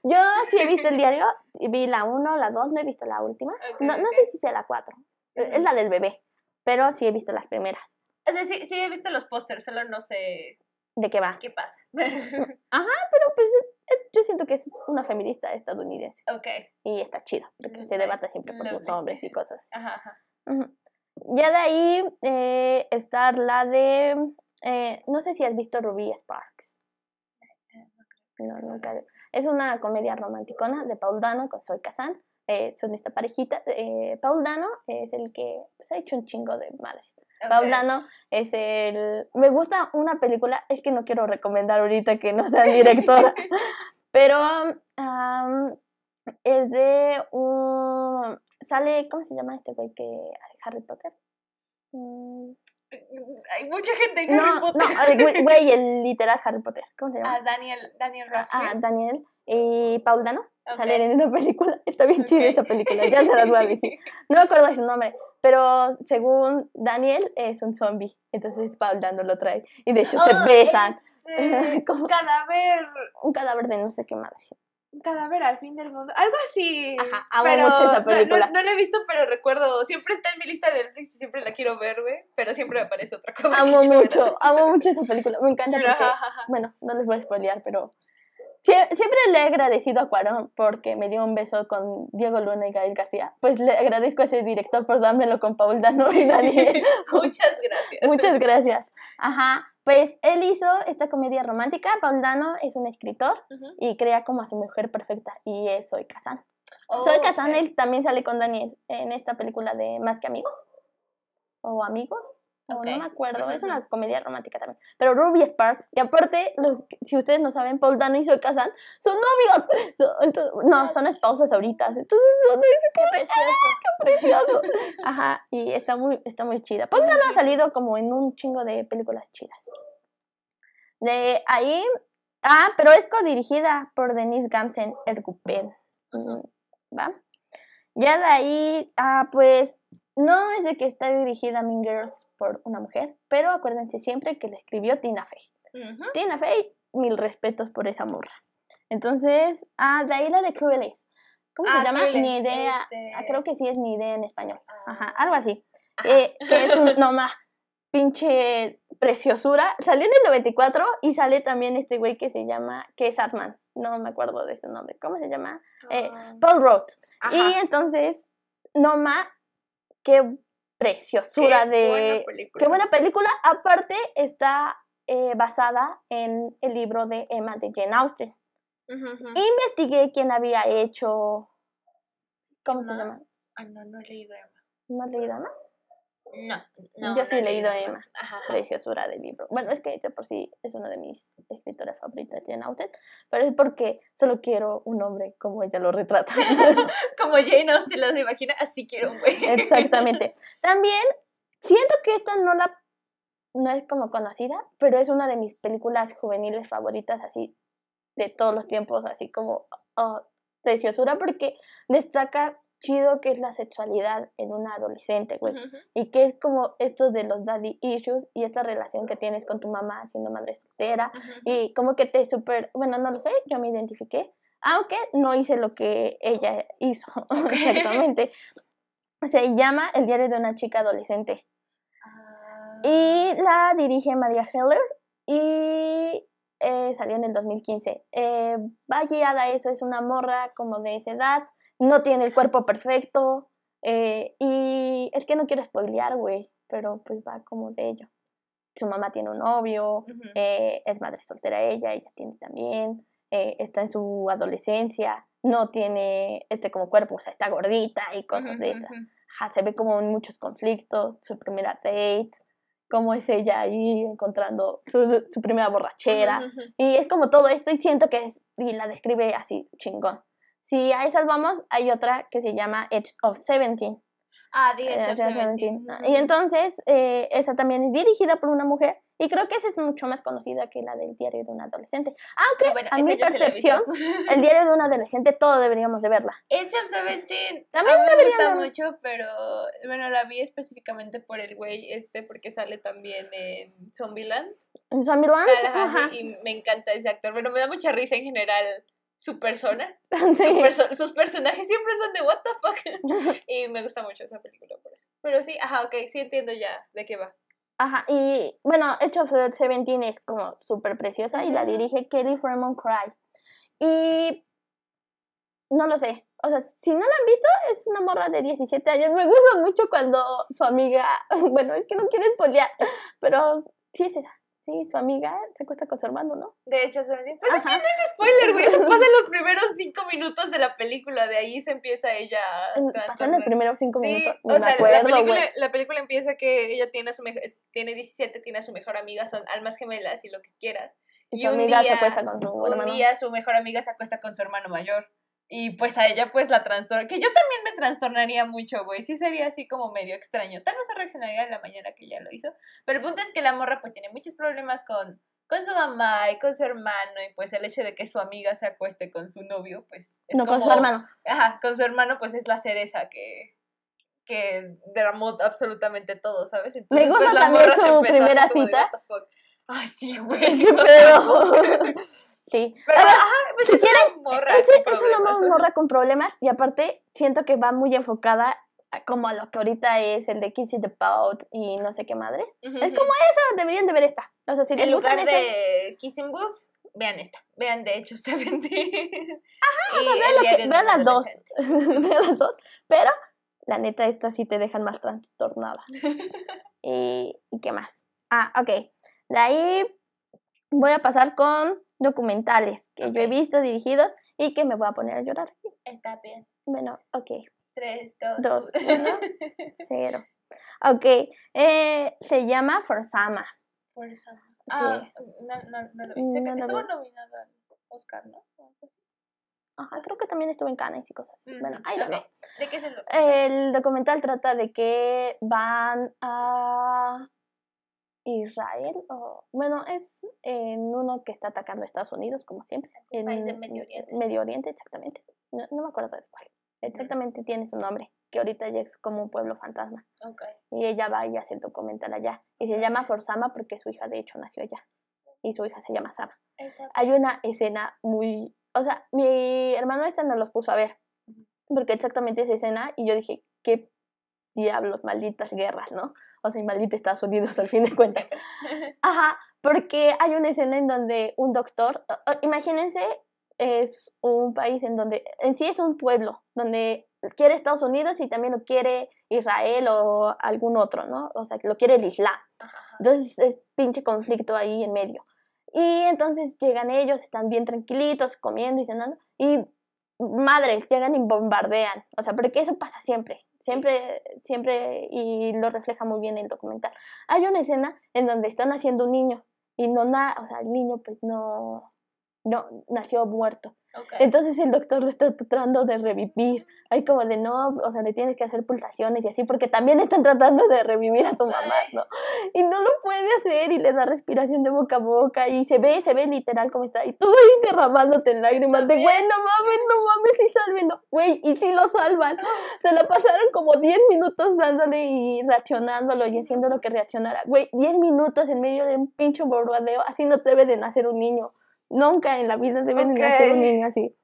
Yo sí he visto el diario, vi la 1, la 2, no he visto la última. Ok, No, no sé si sea la 4. Es la del bebé, pero sí he visto las primeras. O sea, sí, sí he visto los pósters, solo no sé ¿De qué va? qué pasa. Pero pues es- yo siento que es una feminista estadounidense. ok. Y está chido, porque se debate siempre por los hombres y cosas. Ajá, ajá. Ya de ahí eh, está la de. eh, no sé si has visto Ruby Sparks. No, nunca. Es una comedia romanticona de Paul Dano con Soy Kazan. Eh, son esta parejita. eh, Paul Dano es el que pues, ha hecho un chingo de madres. Paul Ok. Dano es el. Me gusta una película, es que no quiero recomendar ahorita que no sea directora, pero am, es de un. Sale, ¿cómo se llama este güey que Harry Potter? Mm, Hay mucha gente en No, Harry Potter. no, el güey, güey, el literal Harry Potter, ¿cómo se llama? Ah, Daniel, Daniel Ah, Radcliffe. Daniel y Paul Dano Ok. salen en una película. Está bien chida Ok. esta película, ya se las voy a decir. No me acuerdo de su nombre, pero según Daniel es un zombie. Entonces Paul Dano lo trae. Y de hecho se Ah, besan. este, ¿Cómo? cadáver. Un cadáver de no sé qué madre. Un cadáver al fin del mundo. Algo así. Ajá, amo pero mucho esa película. No, no la he visto, pero recuerdo. Siempre está en mi lista de Netflix y siempre la quiero ver, güey. Pero siempre me aparece otra cosa. Amo mucho, amo mucho esa película. Me encanta porque, ajá, ajá. bueno, no les voy a spoilear, pero sie- siempre le he agradecido a Cuarón porque me dio un beso con Diego Luna y Gael García. Pues le agradezco a ese director por dármelo con Paul Dano y Daniel. Muchas gracias. Muchas gracias. Ajá, pues él hizo esta comedia romántica. Paul Dano es un escritor y crea como a su mujer perfecta y es Soy Kazan. Oh, Soy Kazan, ok. él también sale con Daniel en esta película de Más que Amigos. O Amigos. O no me acuerdo, es una comedia romántica también. Pero Ruby Sparks, y aparte, los- si ustedes no saben, Paul Dano y Soy Kazan son novios. Entonces- no, son esposos ahorita. Entonces son Qué precioso. precioso. Ajá, y está muy, está muy chida. Paul Dano ha salido como en un chingo de películas chidas. De ahí, ah, pero es codirigida por Denise Gamsen Ergupen. ¿Va? Ya de ahí, ah, pues, no es de que está dirigida Mean Girls por una mujer, pero acuérdense siempre que la escribió Tina Fey. Tina Fey, mil respetos por esa morra. Entonces, ah, de ahí la de Clueless. ¿Cómo Ah, se llama? Clueless, Ni idea. este- Ah, creo que sí es ni idea en español. Ajá, Ah. algo así. Ajá. Eh, que es un, no más, pinche preciosura. Salió en el 94 y sale también este güey que se llama, que es Atman. No me acuerdo de su nombre. ¿Cómo se llama? eh, Ah, Paul Roth. ajá. Y entonces, no más, qué preciosura Qué de... buena película. Qué buena película. Aparte, está eh, basada en el libro de Emma de Jane Austen. Investigué quién había hecho. ¿Cómo se llama? Ah, no, no he leído Emma. ¿No has leído Emma? No, no. Yo sí no he leído Emma. Ajá. ajá. Preciosura de libro. Bueno, es que de por sí es una de mis escritoras favoritas, Jane Austen, pero es porque solo quiero un hombre como ella lo retrata. Como Jane Austen las imagina, así quiero un güey. Exactamente. También siento que esta no la no es como conocida, pero es una de mis películas juveniles favoritas así de todos los tiempos, así como oh, preciosura porque destaca chido que es la sexualidad en una adolescente, güey. Y que es como esto de los daddy issues y esta relación que tienes con tu mamá siendo madre soltera ujú. y como que te super, bueno, no lo sé, yo me identifiqué, aunque no hice lo que ella hizo exactamente. Se llama El diario de una chica adolescente Ah. y la dirige María Heller y eh, salió en el 2015. Eh, va guiada a eso, es una morra como de esa edad, no tiene el cuerpo perfecto eh, y es que no quiero spoilear, güey, pero pues va como de ello. Su mamá tiene un novio, eh, es madre soltera ella, ella tiene también, eh, está en su adolescencia, no tiene este como cuerpo, o sea, está gordita y cosas de. Ajá, se ve como en muchos conflictos, su primera date, cómo es ella ahí encontrando su, su primera borrachera, y es como todo esto y siento que es, y la describe así, chingón. Si a esas vamos, hay otra que se llama Edge of Seventeen. Ah, The Eh, Edge of Edge of Seventeen. Y entonces, eh, esa también es dirigida por una mujer, y creo que esa es mucho más conocida que la del diario de un adolescente. Aunque, bueno, a mi percepción, el diario de un adolescente, todo deberíamos de verla. Edge of Seventeen También a mí me gusta verla. mucho, pero bueno, la vi específicamente por el güey este porque sale también en Zombieland. En Zombieland, ajá. Y me encanta ese actor. Bueno, me da mucha risa en general su persona. Sí. Su perso- sus personajes siempre son de what the fuck. y me gusta mucho esa película por eso. Pero sí, ajá, ok, sí entiendo ya de qué va. Ajá, y bueno, Edge of Seventeen es como súper preciosa y la dirige Kelly Fremont Cry. Y no lo sé, o sea, si no la han visto, es una morra de 17 años. Me gusta mucho cuando su amiga, bueno, es que no quiero spoilear, pero sí es esa. Sí, su amiga se acuesta con su hermano, ¿no? De hecho. Pues es que Ajá. no es spoiler, güey. Eso pasa en los primeros cinco minutos de la película. De ahí se empieza ella a Pasan los primeros cinco Sí, minutos. o No me sea, la acuerdo, película, güey. la película empieza que ella tiene a su tiene 17, tiene a su mejor amiga, son almas gemelas y lo que quieras. Y y su un amiga se día- acuesta con su Un hermano. día su mejor amiga se acuesta con su hermano mayor. Y pues a ella pues la trastorna. Que yo también me trastornaría mucho, güey. Sí sería así como medio extraño. Tal vez se reaccionaría en la mañana que ya lo hizo. Pero el punto es que la morra pues tiene muchos problemas con, con su mamá y con su hermano. Y pues el hecho de que su amiga se acueste con su novio, pues... es No, con su hermano. Ajá, con su hermano pues es la cereza que, que derramó absolutamente todo, ¿sabes? Entonces, gusta pues, la también morra se su primera de, cita. Ay, sí, güey. ¿Qué pedo? Sí. Pero, ver, ajá, pues si es una morra Es, con es una problemas. morra con problemas y aparte siento que va muy enfocada a- como a lo que ahorita es el de Kissy the Pout y no sé qué madre. Es como eso, deberían de ver esta. O sea, si En lugar de Kissing Booth, vean esta. Vean de hecho Seventeen. Ajá, o sea, vean, lo que- vean las dos. vean las dos. Pero la neta, estas sí te dejan más trastornada. y, ¿Y qué más? Ah, ok. De ahí voy a pasar con documentales que yo he visto dirigidos y que me voy a poner a llorar. Está bien. Bueno, ok. Tres, dos, Dos, uno. Cero. Ok, eh, se llama Forsama. Por eso. Ah, no, no, no lo vi. No estuvo nominado al Oscar, ¿no? Ajá, creo que también estuvo en Cannes y cosas así. Bueno, ahí lo ok. veo. ¿De qué es el El documental trata de que van a Israel, o bueno, es en uno que está atacando a Estados Unidos, como siempre. En país Medio Oriente. Medio Oriente, exactamente. No, no me acuerdo de cuál. Exactamente tiene su nombre, que ahorita ya es como un pueblo fantasma. Y ella va y hace el documental allá. Y se llama Forsama porque su hija de hecho nació allá. Y su hija se llama Sama. Hay una escena muy... O sea, mi hermano esta nos los puso a ver. Porque exactamente esa escena y yo dije, qué diablos, malditas guerras, ¿no? O sea, y maldito Estados Unidos al fin de cuentas. Ajá, porque hay una escena en donde un doctor, imagínense, es un país en donde, en sí es un pueblo, donde quiere Estados Unidos y también lo quiere Israel o algún otro, ¿no? O sea, que lo quiere el Islam. Entonces es pinche conflicto ahí en medio. Y entonces llegan ellos, están bien tranquilitos, comiendo y cenando, y madres llegan y bombardean, o sea, porque eso pasa siempre, siempre, siempre, y lo refleja muy bien el documental. Hay una escena en donde están haciendo un niño, y no, nada, o sea, el niño pues no, no, nació muerto. Entonces el doctor lo está tratando de revivir. Hay como de no, o sea, le tienes que hacer pulsaciones y así, porque también están tratando de revivir a tu mamá, ¿no? Y no lo puede hacer y le da respiración de boca a boca y se ve, se ve literal como está. Y tú ahí derramándote en lágrimas de, güey, no mames, no mames, sí sálvenlo. Güey, y sí lo salvan. Se lo pasaron como 10 minutos dándole y reaccionándolo y haciendo lo que reaccionara. Güey, 10 minutos en medio de un pincho borbadeo, así no debe de nacer un niño. Nunca en la vida deben de hacer un niño así.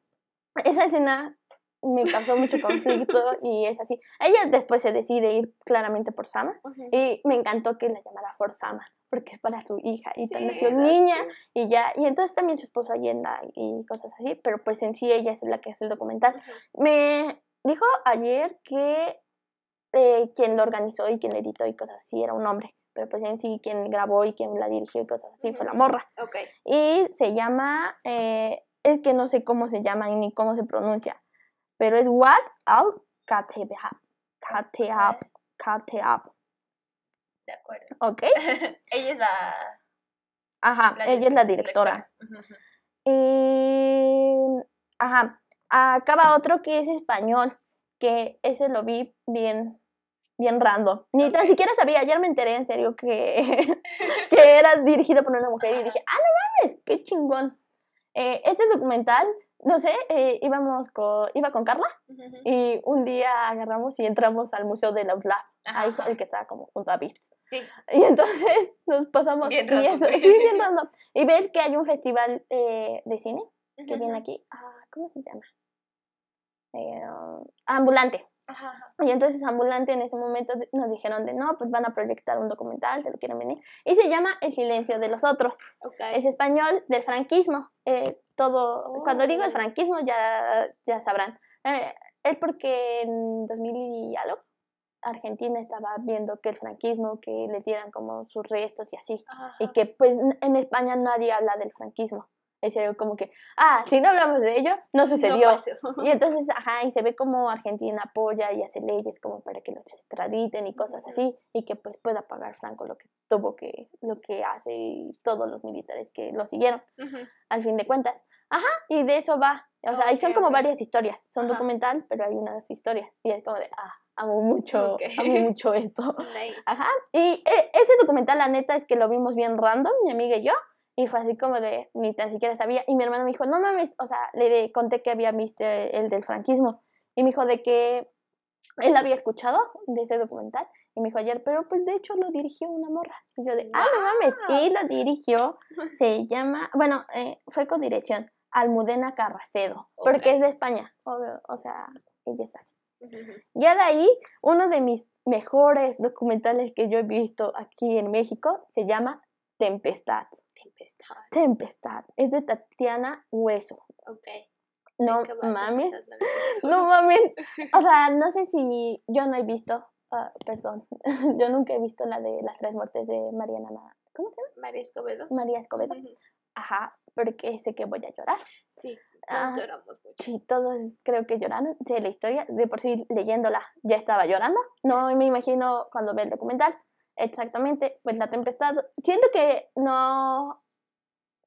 Esa escena me causó mucho conflicto y es así. Ella después se decide ir claramente por Sama y me encantó que la llamara por Sama porque es para su hija y sí, nació niña y ya y entonces también su esposo Allenda y cosas así, pero pues en sí ella es la que hace el documental. Me dijo ayer que eh, quien lo organizó y quien editó y cosas así era un hombre pero pues en sí quien grabó y quien la dirigió y cosas así fue la morra. Okay. Y se llama, eh, es que no sé cómo se llama ni cómo se pronuncia, pero es What Al Kateab. Kateab. Kateab. De acuerdo. Ok. ella es la... Ajá, ella es la directora. Y... Ajá. Acaba otro que es español, que ese lo vi bien bien random. Ni tan siquiera sabía, ayer me enteré en serio que, que era dirigido por una mujer y dije, ah, no mames, qué chingón. Eh, este documental, no sé, eh, íbamos con, iba con Carla y un día agarramos y entramos al Museo de la UTLA, ahí el que está como junto a Vips. Sí. Y entonces nos pasamos bien y random. eso, sí, bien random. Y ves que hay un festival eh, de cine que viene aquí, ah, ¿cómo se llama? Eh, ambulante. Ajá, ajá. Y entonces Ambulante en ese momento nos dijeron de no, pues van a proyectar un documental, se lo quieren venir. Y se llama El silencio de los otros. Okay. Es español del franquismo. Eh, todo, cuando digo el Oh. franquismo ya, ya sabrán. Eh, es porque en 2000 y algo Argentina estaba viendo que el franquismo, que le dieran como sus restos y así. Ajá. Y que pues en España nadie habla del franquismo. Es serio, como que, ah, si no hablamos de ello, no sucedió. No. Y entonces, ajá, y se ve como Argentina apoya y hace leyes como para que los extraditen y cosas así, y que pues pueda pagar Franco lo que tuvo que, lo que hace y todos los militares que lo siguieron, Ujú. al fin de cuentas. Ajá, y de eso va. O sea, ahí son como varias historias. Son Ajá. documental, pero hay unas historias. Y es como de, ah, amo mucho, amo mucho esto. Nice. Ajá. Y e- ese documental, la neta, es que lo vimos bien random, mi amiga y yo. Y fue así como de, ni tan siquiera sabía. Y mi hermano me dijo, no mames, o sea, le conté que había visto el del franquismo. Y me dijo de que él había escuchado de ese documental. Y me dijo ayer, pero pues de hecho lo dirigió una morra. Y yo de, ah, no mames. Y lo dirigió, se llama, bueno, eh, fue con dirección, Almudena Carracedo. Porque es de España. obvio, o sea, ella es así. Ya de ahí, uno de mis mejores documentales que yo he visto aquí en México se llama Tempestad. Tempestad. Tempestad. Es de Tatiana Hueso. Ok. No ¿De qué va mames. No mames. O sea, no sé si yo no he visto, ah, perdón, yo nunca he visto la de las tres muertes de Mariana, Ma- ¿cómo se llama? María Escobedo. María Escobedo. Ujú. Ajá, porque sé que voy a llorar. Sí, todos Ah. lloramos mucho. Sí, todos creo que lloraron. Sí, la historia, de por sí leyéndola ya estaba llorando. No me imagino cuando ve el documental. Exactamente, pues La Tempestad. Siento que no.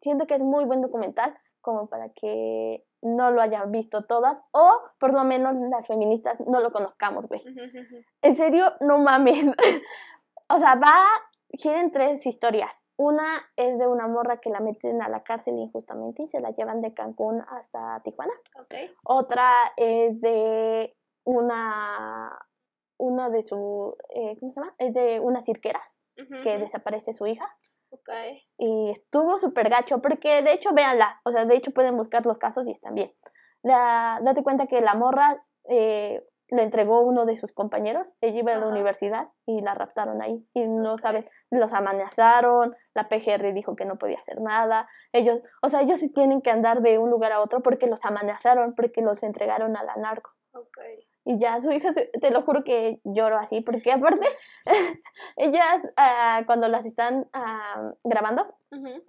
Siento que es muy buen documental, como para que no lo hayan visto todas, o por lo menos las feministas no lo conozcamos, güey. En serio, no mames. o sea, va, quieren tres historias. Una es de una morra que la meten a la cárcel injustamente y se la llevan de Cancún hasta Tijuana. Ok. Otra es de una, una de su, eh, ¿cómo se llama? Es de unas cirqueras que desaparece su hija. Ok. Y estuvo súper gacho, porque de hecho, véanla, o sea, de hecho pueden buscar los casos y están bien. La, date cuenta que la morra eh, le entregó uno de sus compañeros, ella iba a la Ajá. universidad y la raptaron ahí. Y no Ok. saben, los amenazaron, la PGR dijo que no podía hacer nada. Ellos, o sea, ellos sí tienen que andar de un lugar a otro porque los amenazaron, porque los entregaron a la narco. Ok. Y ya su hija, se- te lo juro que lloro así, porque aparte, ellas ah, cuando las están ah, grabando,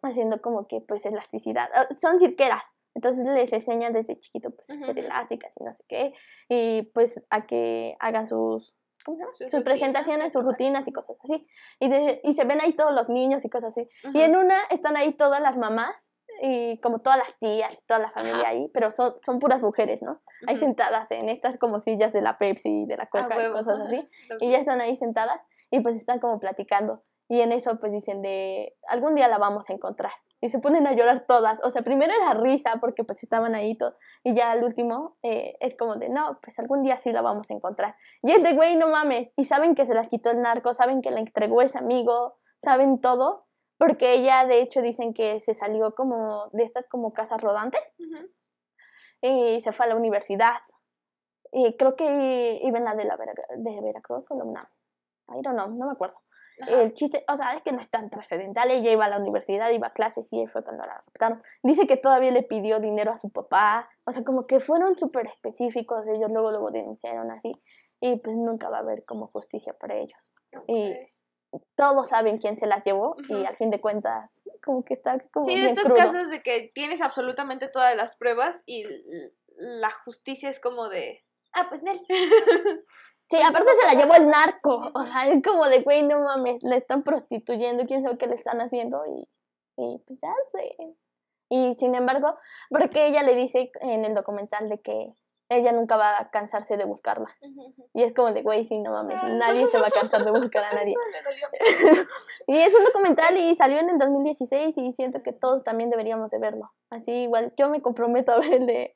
haciendo como que pues elasticidad, ah, son cirqueras, Entonces les enseñan desde chiquito pues a hacer elásticas y no sé qué. Y pues a que hagan sus, ¿cómo se llama? Sus Sus, rutinas presentaciones, sus rutinas y cosas así. Y, de- y se ven ahí todos los niños y cosas así. Y en una están ahí todas las mamás y como todas las tías, toda la familia Ajá. ahí, pero son, son puras mujeres, ¿no? Ahí Ujú. sentadas en estas como sillas de la Pepsi, de la Ah, Coca y huevo. cosas así. Y ya están ahí sentadas y pues están como platicando. Y en eso pues dicen de, algún día la vamos a encontrar. Y se ponen a llorar todas. O sea, primero era risa porque pues estaban ahí todos. Y ya al último eh, es como de, no, pues algún día sí la vamos a encontrar. Y es de, güey, no mames. Y saben que se las quitó el narco, saben que la entregó ese amigo, saben todo. Porque ella de hecho dicen que se salió como de estas como casas rodantes y se fue a la universidad. Y creo que iba en la de, la Vera- de Veracruz o la UNAM. I don't know, no me acuerdo. Ajá. El chiste, o sea, es que no es tan trascendental. Ella iba a la universidad, iba a clases y ahí fue cuando la raptaron. Dice que todavía le pidió dinero a su papá. O sea, como que fueron súper específicos. Ellos luego, luego denunciaron así. Y pues nunca va a haber como justicia para ellos. Y Ok. Todos saben quién se las llevó y al fin de cuentas, como que está como Sí, bien estos crudo. casos de que tienes absolutamente todas las pruebas y la justicia es como de. Ah, pues Nel. Sí, aparte se la llevó el narco. O sea, es como de, güey, no mames, le están prostituyendo, quién sabe qué le están haciendo y, y pues ya sé. Y sin embargo, porque ella le dice en el documental de que ella nunca va a cansarse de buscarla. Y es como de, güey, sí, no mames, nadie se va a cansar de buscar a nadie. Y es un documental y salió en el 2016 y siento que todos también deberíamos de verlo. Así igual, yo me comprometo a ver el de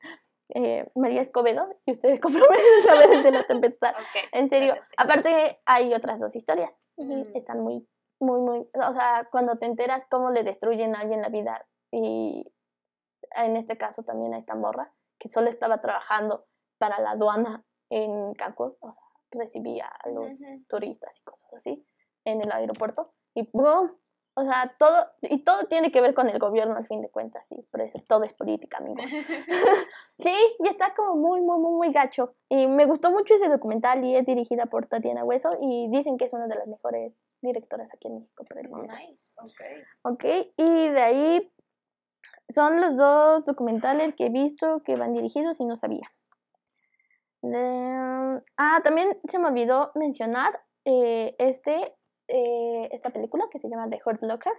eh, María Escobedo y ustedes comprometen a ver el de La Tempestad. En serio, aparte hay otras dos historias. y. Están muy, muy, muy, o sea, cuando te enteras cómo le destruyen a alguien la vida y en este caso también a esta morra que solo estaba trabajando para la aduana en Cancún, o sea, recibía a los turistas y cosas así en el aeropuerto y ¡pum! O sea, todo, y todo tiene que ver con el gobierno al fin de cuentas, y por eso todo es política, amigos. Sí, y está como muy, muy, muy, muy gacho. Y me gustó mucho ese documental y es dirigida por Tatiana Hueso y dicen que es una de las mejores directoras aquí en México por el momento. Nice, ok. Ok, y de ahí son los dos documentales que he visto que van dirigidos y no sabía. De- ah, también se me olvidó mencionar eh, este, eh, esta película que se llama The Hurt Locker.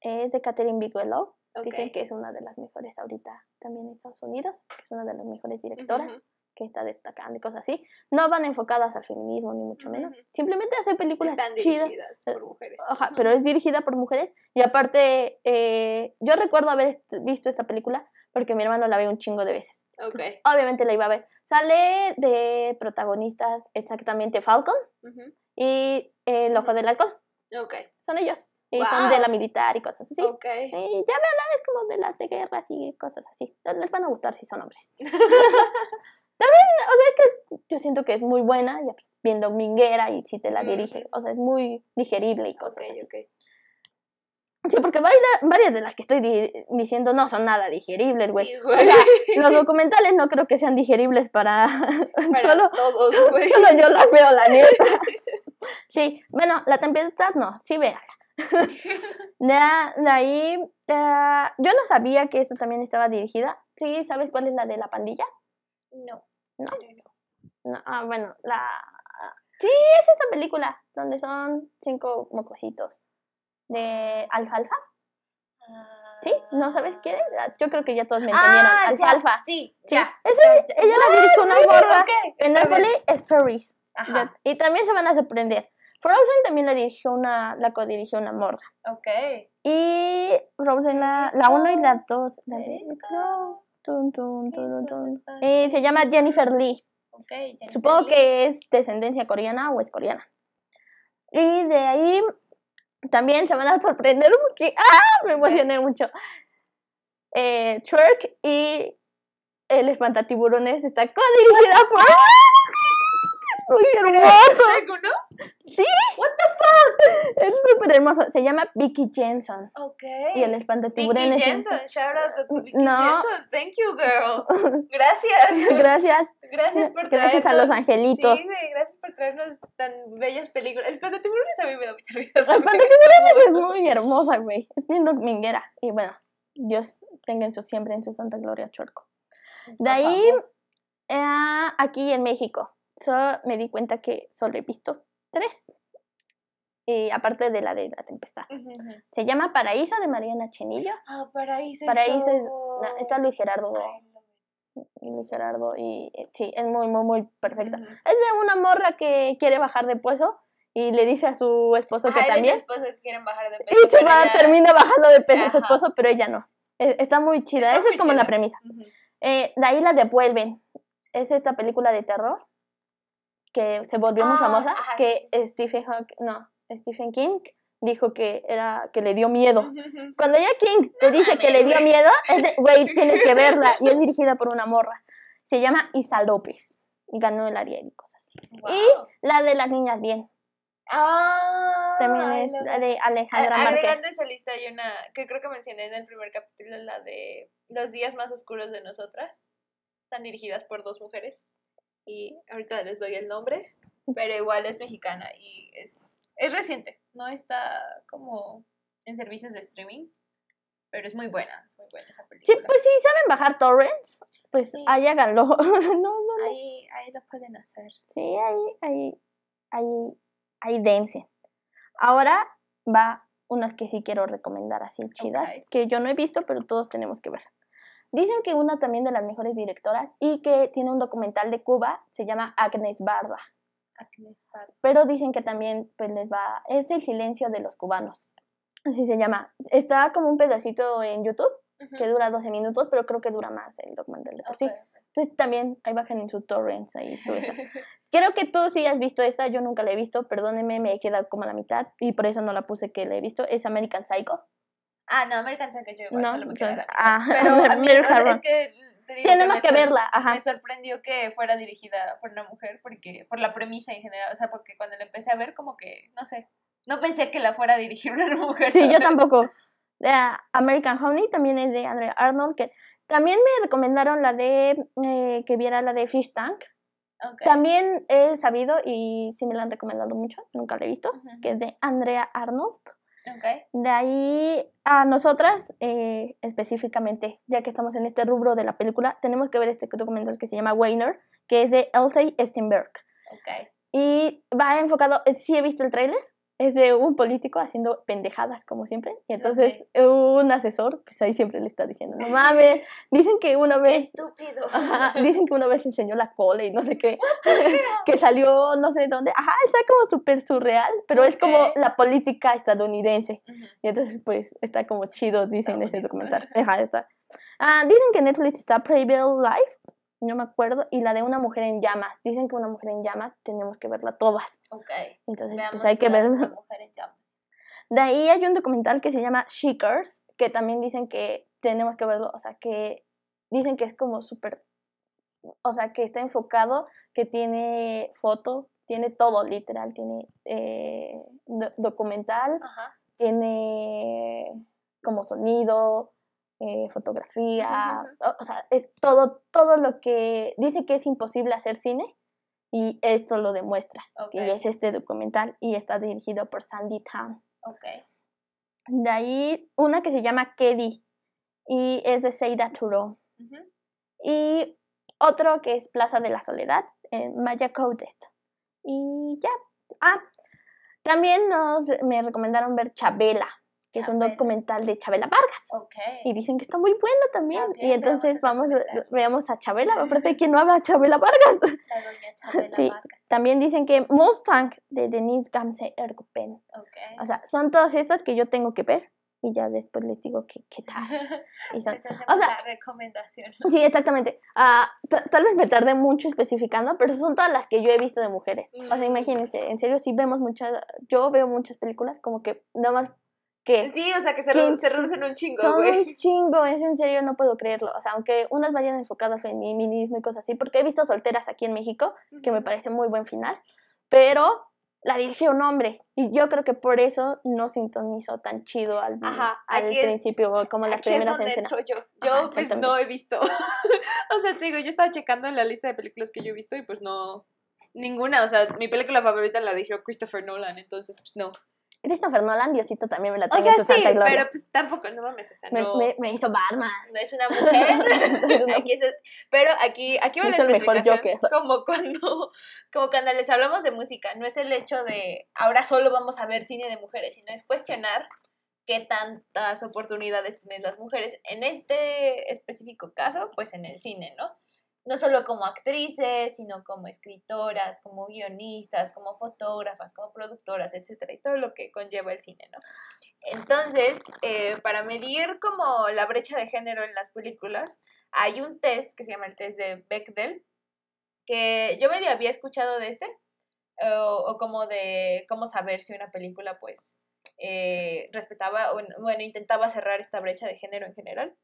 Es de Catherine Bigelow. Dicen que es una de las mejores ahorita también en Estados Unidos, que es una de las mejores directoras. Que está destacando y cosas así. No van enfocadas al feminismo, ni mucho menos. Ujú. Simplemente hace películas Están chidas. dirigidas eh, por mujeres. Ajá, Ujú. pero es dirigida por mujeres. Y aparte, eh, yo recuerdo haber visto esta película porque mi hermano la ve un chingo de veces. Ok. Obviamente la iba a ver. Sale de protagonistas exactamente Falcon Ujú. y El Ojo del Halcón. Ok. Son ellos. Y son de la militar y cosas así. Ok. Y ya veanla, es como de las de guerras y cosas así. Les van a gustar si son hombres. También, o sea, es que yo siento que es muy buena, ya bien dominguera y si te la Mm. dirige, o sea, es muy digerible y cosas Ok, así. Sí, porque varias, varias de las que estoy di- diciendo no son nada digeribles, güey. Sí, O sea, los documentales no creo que sean digeribles para... Para solo, todos, güey. solo yo las veo, la neta. Sí, bueno, La Tempestad no, sí véala. De, de ahí, eh, yo no sabía que esta también estaba dirigida. Sí, ¿sabes cuál es la de la pandilla? No. No. no. No, ah, bueno, la... Sí, es esta película, donde son cinco mocositos de alfalfa. ¿Sí? ¿No sabes qué es? Ah, Yo creo que ya todos me entendieron. Ah, ya, alfalfa. Sí, Sí, ya. ese- ella la dirigió una morra Ok, en. Napoli, es Paris. Ajá. Y también se van a sorprender. Frozen también la dirigió una, la co-dirigió una morra. Ok. Y Frozen la, la 1 y la 2. La go, tun. Y se llama Jennifer Lee. Jennifer Supongo Lee. que es descendencia coreana o es coreana. Y de ahí también se van a sorprender porque ¡ah! me emocioné mucho. Eh, Twerk y el espantatiburones está co-dirigida por... ¡Muy hermoso! ¡Sí! What the fuck? Es súper hermoso. Se llama Vicky Jensen. Ok. Y el espantatiburones... Vicky Jensen, shout out to Vicky No. Jensen. Thank you, girl. Gracias. Gracias. Gracias por Gracias a los angelitos. Sí, gracias por traernos tan bellas películas. El plan de tiburones a mí me da mucha risa. El espantatiburones es muy hermosa, güey. Es bien dominguera. Y bueno, Dios tengan su siempre en su santa gloria chuerco. De ahí, eh, aquí en México, solo me di cuenta que solo he visto tres. Y aparte de la de la tempestad. Se llama Paraíso de Mariana Chenillo. Ah, Paraíso. Paraíso es- no, está Luis Gerardo. Ay, Luis Gerardo y eh, sí, es muy, muy, muy perfecta. Es de una morra que quiere bajar de peso y le dice a su esposo que y su también. esposo que quieren bajar de peso. Y se pero va, ella- termina bajando de peso su Ajá. esposo, pero ella no. Eh, Está muy chida. Está Esa muy es como la premisa. Ujú. Eh, de ahí la devuelven. Es esta película de terror que se volvió muy Ah, famosa. ajá, que Stephen Hawking, no, Stephen King dijo que era que le dio miedo. Cuando ya King te dice que le dio miedo, es de, güey, tienes que verla. Y es dirigida por una morra. Se llama Isa López. Y ganó el Ariel y cosas así. Y la de las niñas bien. Ah, También es la de Alejandra A-. Agregando esa lista hay una que creo que mencioné en el primer capítulo, la de Los días más oscuros de nosotras. Están dirigidas por dos mujeres y ahorita les doy el nombre, pero igual es mexicana y es, es reciente, no está como en servicios de streaming, pero es muy buena, es muy buena esa Sí, película. pues sí, saben bajar torrents, pues Sí. ahí háganlo. no, no, no. ahí, ahí lo pueden hacer. Sí, ahí, ahí, ahí, ahí dense. Ahora va unas que sí quiero recomendar así chidas, Ok. que yo no he visto, pero todos tenemos que ver. Dicen que una también de las mejores directoras y que tiene un documental de Cuba, se llama Agnes Barda, Agnes Barda. pero dicen que también pues les va, es el silencio de los cubanos, así se llama. Está como un pedacito en YouTube que dura 12 minutos, pero creo que dura más el documental de por sí. Entonces también ahí bajan en sus torrents ahí su esa. Creo que tú sí has visto esta, yo nunca la he visto, perdóneme, me he quedado como a la mitad y por eso no la puse que la he visto. Es American Psycho. Ah, no, American Psycho yo igual No, solo me quedé ah, Pero a mí, o sea, es que Tenemos me que sor- verla, ajá. Me sorprendió que fuera dirigida por una mujer porque por la premisa en general, o sea, porque cuando la empecé a ver como que, no sé, no pensé que la fuera a dirigir una mujer. Sí, yo tampoco. La American Honey también es de Andrea Arnold, que también me recomendaron la de, eh, que viera la de Fish Tank. Ok. También he sabido y sí me la han recomendado mucho, nunca la he visto, Ujú. que es de Andrea Arnold. De ahí a nosotras, eh, específicamente, ya que estamos en este rubro de la película, tenemos que ver este documental que se llama Weiner, que es de Elsie Steinberg. Ok. Y va enfocado, eh, sí he visto el tráiler, es de un político haciendo pendejadas como siempre. Y entonces un asesor, pues ahí siempre le está diciendo, no mames, dicen que una vez... Estúpido. Ajá, dicen que una vez enseñó la cola y no sé qué, que salió no sé dónde. Ajá, está como súper surreal, pero es como la política estadounidense. Ujú. Y entonces, pues, está como chido, dicen Estados ese Unidos. documental. Ajá, está. Ah, dicen que Netflix está Preview Life, no me acuerdo, y la de una mujer en llamas. Dicen que una mujer en llamas tenemos que verla todas. Ok. Entonces, Veamos pues hay que verla. de Mujer en Llamas. De ahí hay un documental que se llama Shakers, que también dicen que tenemos que verlo, o sea, que dicen que es como súper, o sea, que está enfocado, que tiene foto, tiene todo, literal, tiene eh, do- documental, Ajá. tiene como sonido, eh, fotografía, o, o sea, es todo, todo lo que dice que es imposible hacer cine y esto lo demuestra. Ok. Y es este documental y está dirigido por Sandy Town. Ok. De ahí una que se llama Kedi y es de Seida Turo. Y otro que es Plaza de la Soledad, en Maya Coded. Y ya. Ah, también nos, me recomendaron ver Chabela, que es un Chabela. documental de Chabela Vargas. Ok. Y dicen que está muy bueno también. Y entonces vamos, documental. veamos a Chabela. Aparte, ¿quién no habla de Chabela Vargas? La doña Chabela Sí. Vargas. También dicen que Mustang de Denise Gamse Ergopen. Ok. O sea, son todas estas que yo tengo que ver. Y ya después les digo qué, qué tal. Y son- hacemos o sea- la recomendación. Sí, exactamente. Ta- tal vez me tardé mucho especificando, pero son todas las que yo he visto de mujeres. O sea, Mm. imagínense, en serio, si vemos muchas, yo veo muchas películas como que nada más que Sí, o sea, que se, ¿Quién redu- se reducen un chingo, son güey. un chingo, es en serio, no puedo creerlo. O sea, aunque unas vayan enfocadas en feminismo y cosas así, porque he visto solteras aquí en México, que me parece muy buen final, pero la dirigió un hombre y yo creo que por eso no sintonizó tan chido al, Ajá, al es- principio como las Aquí es primeras donde escenas. entro yo. Yo, Ajá, pues, no he visto. o sea, te digo, yo estaba checando en la lista de películas que yo he visto y, pues, no... Ninguna, o sea, mi película favorita la dirigió Christopher Nolan, entonces, pues, no. Christopher Nolan, Diosito también me la O tengo sea, su sí, santa gloria. pero pues tampoco, no mames, o sea, me, no, me- me hizo Batman. no es una mujer. Aquí es- pero aquí, aquí va la Es el mejor como cuando, como cuando les hablamos de música, no es el hecho de ahora solo vamos a ver cine de mujeres, sino es cuestionar qué tantas oportunidades tienen las mujeres. En este específico caso, pues en el cine, ¿no? No solo como actrices, sino como escritoras, como guionistas, como fotógrafas, como productoras, etcétera, y todo lo que conlleva el cine, ¿no? Entonces, eh, para medir como la brecha de género en las películas, hay un test que se llama el test de Bechdel, que yo medio había escuchado de este, o, como de cómo saber si una película pues eh, respetaba, o, bueno, intentaba cerrar esta brecha de género en general.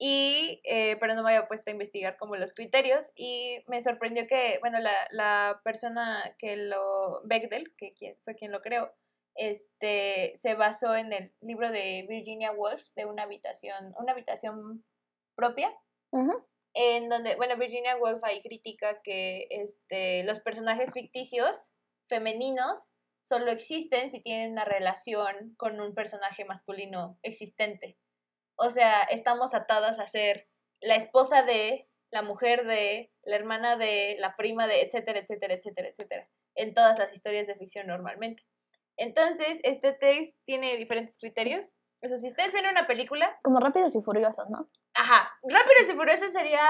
Y, eh, pero no me había puesto a investigar como los criterios y me sorprendió que, bueno, la, la persona que lo, Bechdel, que quien- fue quien lo creó, este, se basó en el libro de Virginia Woolf de una habitación, una habitación propia, en donde, bueno, Virginia Woolf ahí critica que este, los personajes ficticios femeninos solo existen si tienen una relación con un personaje masculino existente. O sea, estamos atadas a ser la esposa de, la mujer de, la hermana de, la prima de, etcétera, etcétera, etcétera, etcétera, en todas las historias de ficción normalmente. Entonces, este test tiene diferentes criterios. O sea, si ustedes ven una película, Como rápidos y furiosos, ¿no? Ajá, Rápidos y Furiosos sería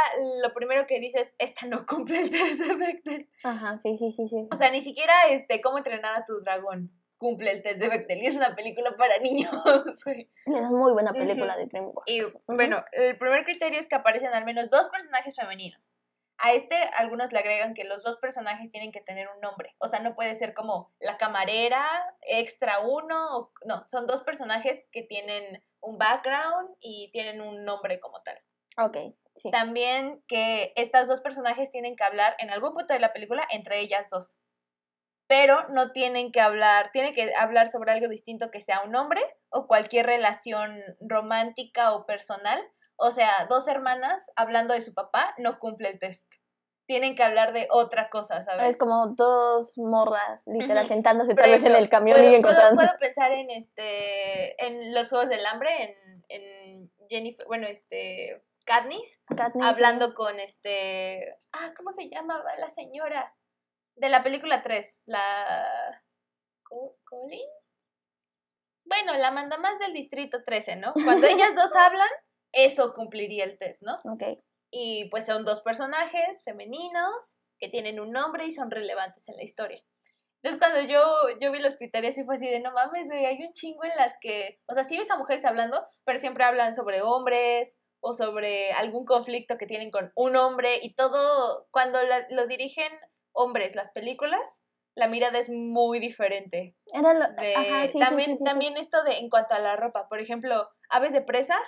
lo primero que dices, esta no cumple el test de Bechdel. Ajá, sí, sí, sí, sí. O sea, ni siquiera este, cómo entrenar a tu dragón cumple el test de Bechdel. Y es una película para niños, güey. Es muy buena película de DreamWorks. Y Ujú. bueno, el primer criterio es que aparecen al menos dos personajes femeninos. A este, algunos le agregan que los dos personajes tienen que tener un nombre. O sea, no puede ser como la camarera, extra uno. o- no, son dos personajes que tienen un background y tienen un nombre como tal. Ok, sí. También que estas dos personajes tienen que hablar en algún punto de la película entre ellas dos. Pero no tienen que hablar, tienen que hablar sobre algo distinto que sea un hombre o cualquier relación romántica o personal. O sea, dos hermanas hablando de su papá no cumple el test. Tienen que hablar de otra cosa, ¿sabes? Es como dos morras, literal, sentándose tal vez en el camión puedo, y puedo- encontrando. puedo pensar en este en los Juegos del Hambre, en, en Jennifer, bueno, este Katniss, Katniss, hablando con este. Ah, ¿cómo se llamaba la señora? De la película 3, la. Co- ¿Colin? Bueno, la manda más del distrito 13, ¿no? Cuando ellas dos hablan, eso cumpliría el test, ¿no? Ok. Y pues son dos personajes femeninos que tienen un nombre y son relevantes en la historia. Entonces cuando yo, yo vi los criterios y fue así de no mames, güey, hay un chingo en las que, o sea, sí ves a mujeres hablando, pero siempre hablan sobre hombres o sobre algún conflicto que tienen con un hombre y todo, cuando la- lo dirigen hombres las películas, la mirada es muy diferente. Era lo, De- ajá, sí, sí, también, sí, sí, sí. también esto de en cuanto a la ropa, por ejemplo, Aves de Presa,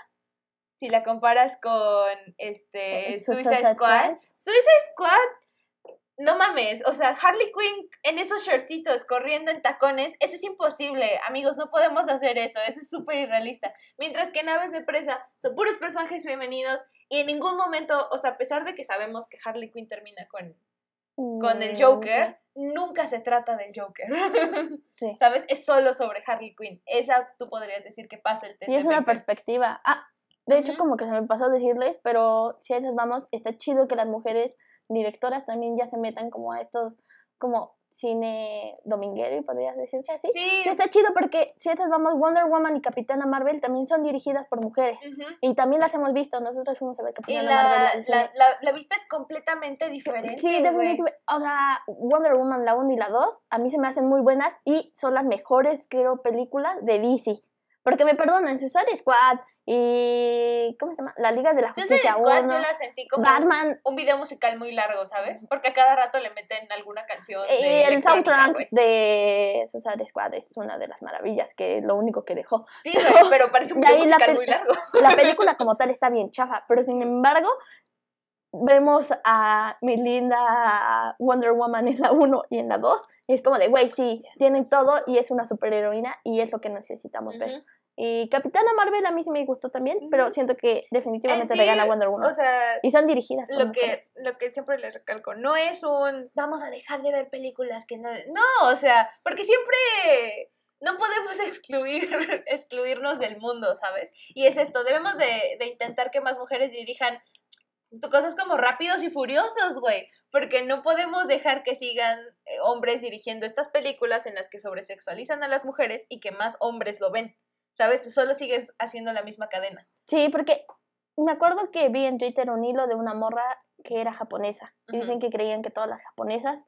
si la comparas con este Eh, Su- Suicide Squad, Squad. Suicide Squad, no mames, o sea, Harley Quinn en esos shortcitos corriendo en tacones, eso es imposible, amigos, no podemos hacer eso, eso es súper irrealista. Mientras que en Aves de Presa son puros personajes femeninos y en ningún momento, o sea, a pesar de que sabemos que Harley Quinn termina con, con el Joker, nunca se trata del Joker. Sí. ¿Sabes? Es solo sobre Harley Quinn. Esa tú podrías decir que pasa el test. Y es una perspectiva. Ah, de hecho, como que se me pasó decirles, pero si a esas vamos, está chido que las mujeres directoras también ya se metan como a estos, como cine dominguero, podrías decirse así. Sí. Sí, está chido porque si a esas vamos, Wonder Woman y Capitana Marvel también son dirigidas por mujeres. Ujú. Y también las hemos visto, nosotros fuimos a ver Y Capitana la, Marvel. la, la, la vista es completamente diferente. Sí, definitivamente. O sea, Wonder Woman, la 1 y la 2, a mí se me hacen muy buenas y son las mejores, creo, películas de DC. Porque me perdonan, Suicide Squad y. ¿Cómo se llama? La Liga de la Justicia Squad 1. yo la sentí como Batman. un video musical muy largo, ¿sabes? Porque a cada rato le meten alguna canción. Y el soundtrack de Suicide Squad es una de las maravillas, que lo único que dejó. Sí, güey, pero parece un De video la musical muy largo. La película como tal está bien chafa, pero sin embargo, vemos a mi linda Wonder Woman en la 1 y en la 2, y es como de, güey, sí, tienen todo y es una superheroína y es lo que necesitamos ver. Y Capitana Marvel a mí sí me gustó también, pero siento que definitivamente En le sí, gana Wonder Woman. O sea, y son dirigidas lo que, mujeres. lo que siempre les recalco, no es un vamos a dejar de ver películas que no. No, o sea, porque siempre no podemos excluir, excluirnos del mundo, ¿sabes? Y es esto, debemos de, de intentar que más mujeres dirijan cosas como rápidos y furiosos, güey, porque no podemos dejar que sigan eh, hombres dirigiendo estas películas en las que sobresexualizan a las mujeres y que más hombres lo ven, ¿sabes? Solo sigues haciendo la misma cadena. Sí, porque me acuerdo que vi en Twitter un hilo de una morra que era japonesa. Y dicen que creían que todas las japonesas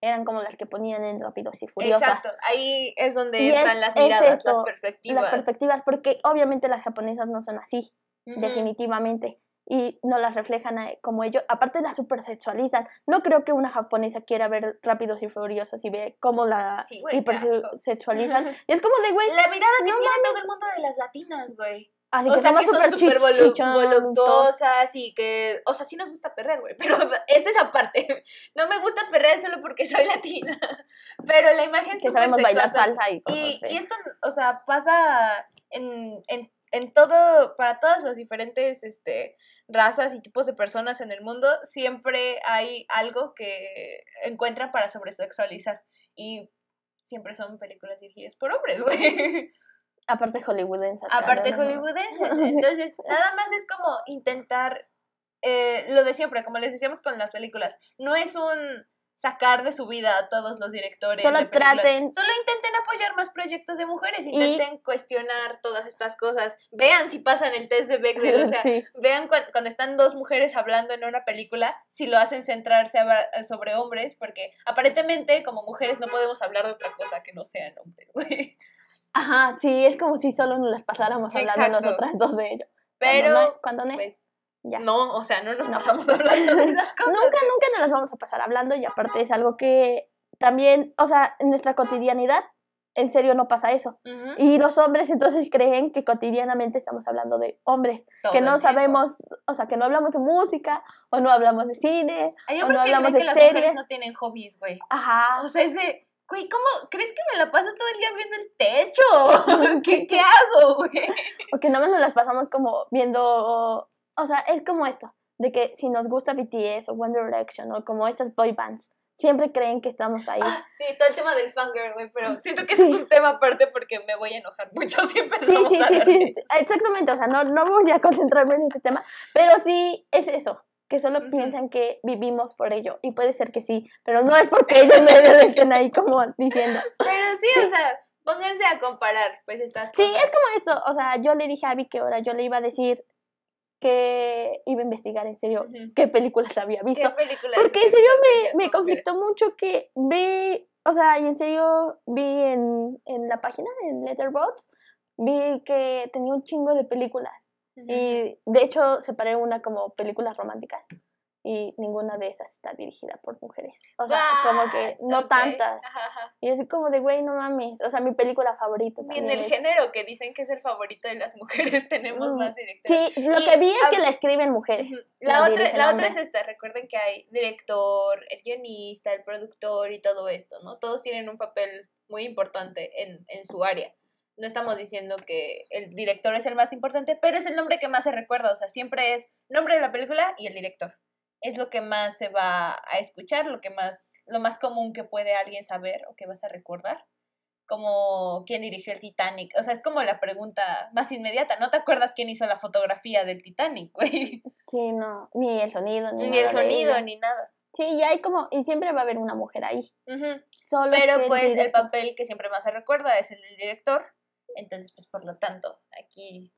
eran como las que ponían en Rápidos y Furiosos. Exacto, ahí es donde Y entran es- las miradas, las Las perspectivas. perspectivas, porque obviamente las japonesas no son así, definitivamente. Y no las reflejan eh, como ellos. Aparte las supersexualizan. No creo que una japonesa quiera ver Rápidos y Furiosos y ve cómo la Sí, güey, hipersexualizan. y es como de, güey, La mirada que No tiene todo el mundo de las latinas, güey. así o que sea, somos que son súper voluptuosas y que, o sea, sí nos gusta perrer, güey, pero es esa parte. No me gusta perrer solo porque soy latina, pero la imagen Que sabemos bailar salsa y cosas Y, y esto, o sea, pasa en, en, en todo, para todas las diferentes este, razas y tipos de personas en el mundo, siempre hay algo que encuentran para sobresexualizar. Y siempre son películas dirigidas por hombres, güey. Aparte Aparte hollywoodenses. Sí. Entonces, nada más es como intentar eh, lo de siempre, como les decíamos con las películas. No es un sacar de su vida a todos los directores. Solo de traten- Solo intenten apoyar más proyectos de mujeres, intenten cuestionar todas estas cosas. Vean si pasan el test de Bechdel, o sea, Sí. vean cu- cuando están dos mujeres hablando en una película, si lo hacen centrarse a- sobre hombres, porque aparentemente como mujeres no podemos hablar de otra cosa que no sean hombres, güey. Ajá, sí, es como si solo nos las pasáramos hablando Exacto. nosotras dos de ello. Pero, cuando no, cuando no, pues, ya. no, o sea, no nos No. pasamos hablando de esas cosas. Nunca, nunca nos las vamos a pasar hablando y aparte es algo que también, o sea, en nuestra cotidianidad, en serio no pasa eso. Ujú. Y los hombres entonces creen que cotidianamente estamos hablando de hombres, Todo que no sabemos, o sea, que no hablamos de música o no hablamos de cine. Hay o no que hablamos creen de que las series. mujeres no tienen hobbies, güey. Ajá. O sea, ese, güey, ¿cómo crees que me la paso todo el día viendo el techo? ¿Qué, qué hago, güey? Porque no nos las pasamos como viendo, o sea, es como esto, de que si nos gusta BTS o One Direction o como estas boy bands, siempre creen que estamos ahí. Ah, sí, todo el tema del fangirl, güey, pero siento que ese Sí. es un tema aparte porque me voy a enojar mucho si Sí, empezamos sí, a sí, sí, de eso. exactamente, o sea, no, no voy a concentrarme en este tema, pero sí es eso, que solo Ujú. piensan que vivimos por ello, y puede ser que sí, pero no es porque ellos me estén ahí como diciendo. Pero sí, o sea, pónganse a comparar, pues, estas Sí, cosas. es como esto, o sea, yo le dije a Abby que ahora yo le iba a decir que iba a investigar en serio qué películas había visto, ¿Qué películas Porque en serio me, me conflictó mucho que vi, o sea, y en serio vi en, en la página, en Letterboxd, vi que tenía un chingo de películas. Y de hecho separé una como películas románticas y ninguna de esas está dirigida por mujeres. O sea, como que no tantas. ajá, ajá. Y así como de, güey, no mames. O sea, mi película favorita Ni en también el es- género que dicen que es el favorito de las mujeres tenemos Mm, más directores. Sí, lo Y que vi es que la escriben mujeres. La La, otra, la otra es esta, recuerden que hay director, el guionista, el productor y todo esto, ¿no? Todos tienen un papel muy importante en, en su área. No estamos diciendo que el director es el más importante, pero es el nombre que más se recuerda, o sea, siempre es nombre de la película y el director. Es lo que más se va a escuchar, lo que más, lo más común que puede alguien saber o que vas a recordar. Como quién dirigió el Titanic. O sea, es como la pregunta más inmediata. ¿No te acuerdas quién hizo la fotografía del Titanic, güey? Sí, no, ni el sonido, ni, Ni el nada de sonido, ni nada. Sí, y hay como, y siempre va a haber una mujer ahí. Solo Pero pues el director- papel que siempre más se recuerda es el del director. Entonces, pues por lo tanto, aquí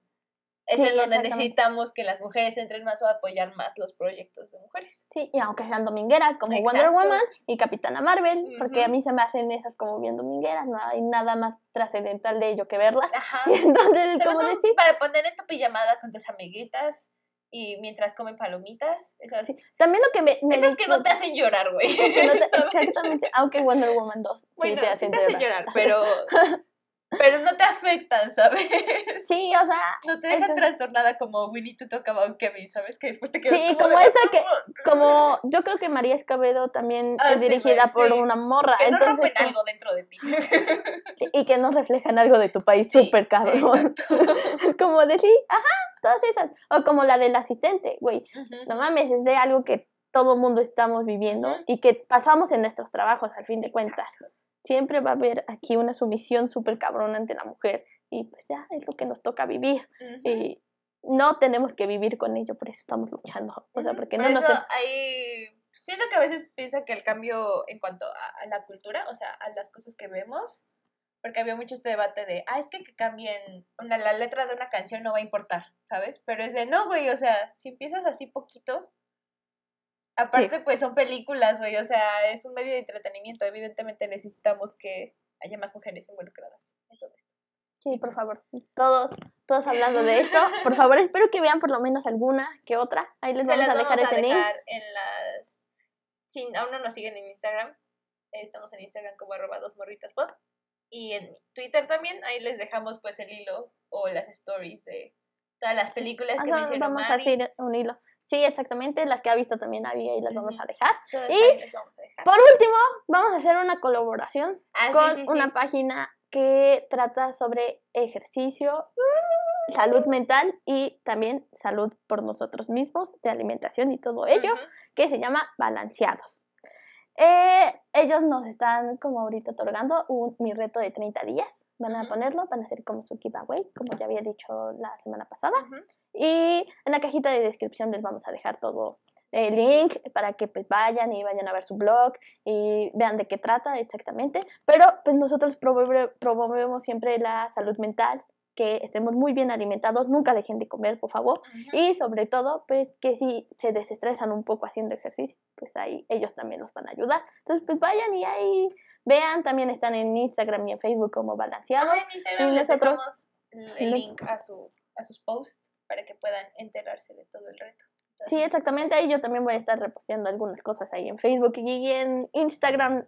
es Sí, en donde necesitamos que las mujeres entren más o apoyar más los proyectos de mujeres. Sí, y aunque sean domingueras como Wonder. Woman y Capitana Marvel, porque a mí se me hacen esas como bien domingueras, no hay nada más trascendental de ello que verlas. Ajá. Y entonces como decir, para poner en tu pijamada con tus amiguitas y mientras comen palomitas. Esas, Sí, también lo que me... me esas que no te hacen llorar, güey. no te- exactamente, aunque Wonder Woman 2 Bueno, sí te hacen llorar. llorar, pero, pero no te afectan, ¿sabes? Sí, o sea, No te dejan trastornada como We Need to Talk About Kevin, ¿sabes? Que después te quedas Sí, como como esa que- como yo creo que María Escabedo también Ah, es sí, dirigida por una morra, Que no entonces rompen como- algo dentro de ti. sí, y que no reflejan algo de tu país súper cabrón. como decir, ajá, todas esas. O como la del asistente, güey. No mames, es de algo que todo mundo estamos viviendo y que pasamos en nuestros trabajos al fin de cuentas. Siempre va a haber aquí una sumisión súper cabrón ante la mujer y pues ya es lo que nos toca vivir. Y no tenemos que vivir con ello, por eso estamos luchando. O sea, porque Por no nos... hay... Siento que a veces piensa que el cambio en cuanto a, a la cultura, o sea, a las cosas que vemos, porque había mucho este debate de, ah, es que que cambien una, la letra de una canción no va a importar, ¿sabes? Pero es de, no, güey, o sea, si empiezas así poquito, aparte pues son películas, güey, o sea, es un medio de entretenimiento, evidentemente necesitamos que haya más mujeres involucradas en todo esto. Sí, por favor, todos, todos hablando de esto, por favor, espero que vean por lo menos alguna que otra. Ahí les vamos a dejar vamos a dejar en las... Si aún no nos siguen en Instagram, estamos en Instagram como arroba dos morritas pod. Y en Twitter también, ahí les dejamos pues el hilo o las stories de todas las películas que mencionó vamos a hacer un hilo. Sí, exactamente, las que ha visto también había y las vamos a dejar. Todas y- ahí les vamos a dejar. Por último, vamos a hacer una colaboración Ah, con sí, sí. una página que trata sobre ejercicio, salud mental y también salud por nosotros mismos, de alimentación y todo ello, que se llama Balanceados. Eh, ellos nos están como ahorita otorgando un, mi reto de 30 días. Van a ponerlo, van a hacer como su giveaway, como ya había dicho la semana pasada. Y en la cajita de descripción les vamos a dejar todo el link para que pues vayan y vayan a ver su blog y vean de qué trata exactamente. Pero pues nosotros promove- promovemos siempre la salud mental, que estemos muy bien alimentados, nunca dejen de comer, por favor. Y sobre todo, pues que si se desestresan un poco haciendo ejercicio, pues ahí ellos también los van a ayudar. Entonces, pues vayan y ahí vean, también están en Instagram y en Facebook como balanceados. Ajá, en Instagram y les nosotros- el Link. a, su, a sus posts para que puedan enterarse de todo el reto. Sí, exactamente. Ahí yo también voy a estar reposteando algunas cosas ahí en Facebook y en Instagram.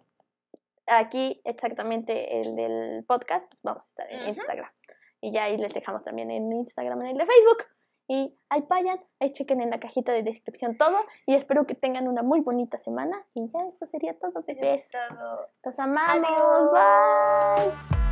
Aquí exactamente el del podcast, pues vamos a estar en. Instagram. Y ya ahí les dejamos también en Instagram, en el de Facebook. Y ahí vayan, ahí chequen en la cajita de descripción todo. Y espero que tengan una muy bonita semana. Y ya esto sería todo, bebés. Los amamos. Adiós. Bye.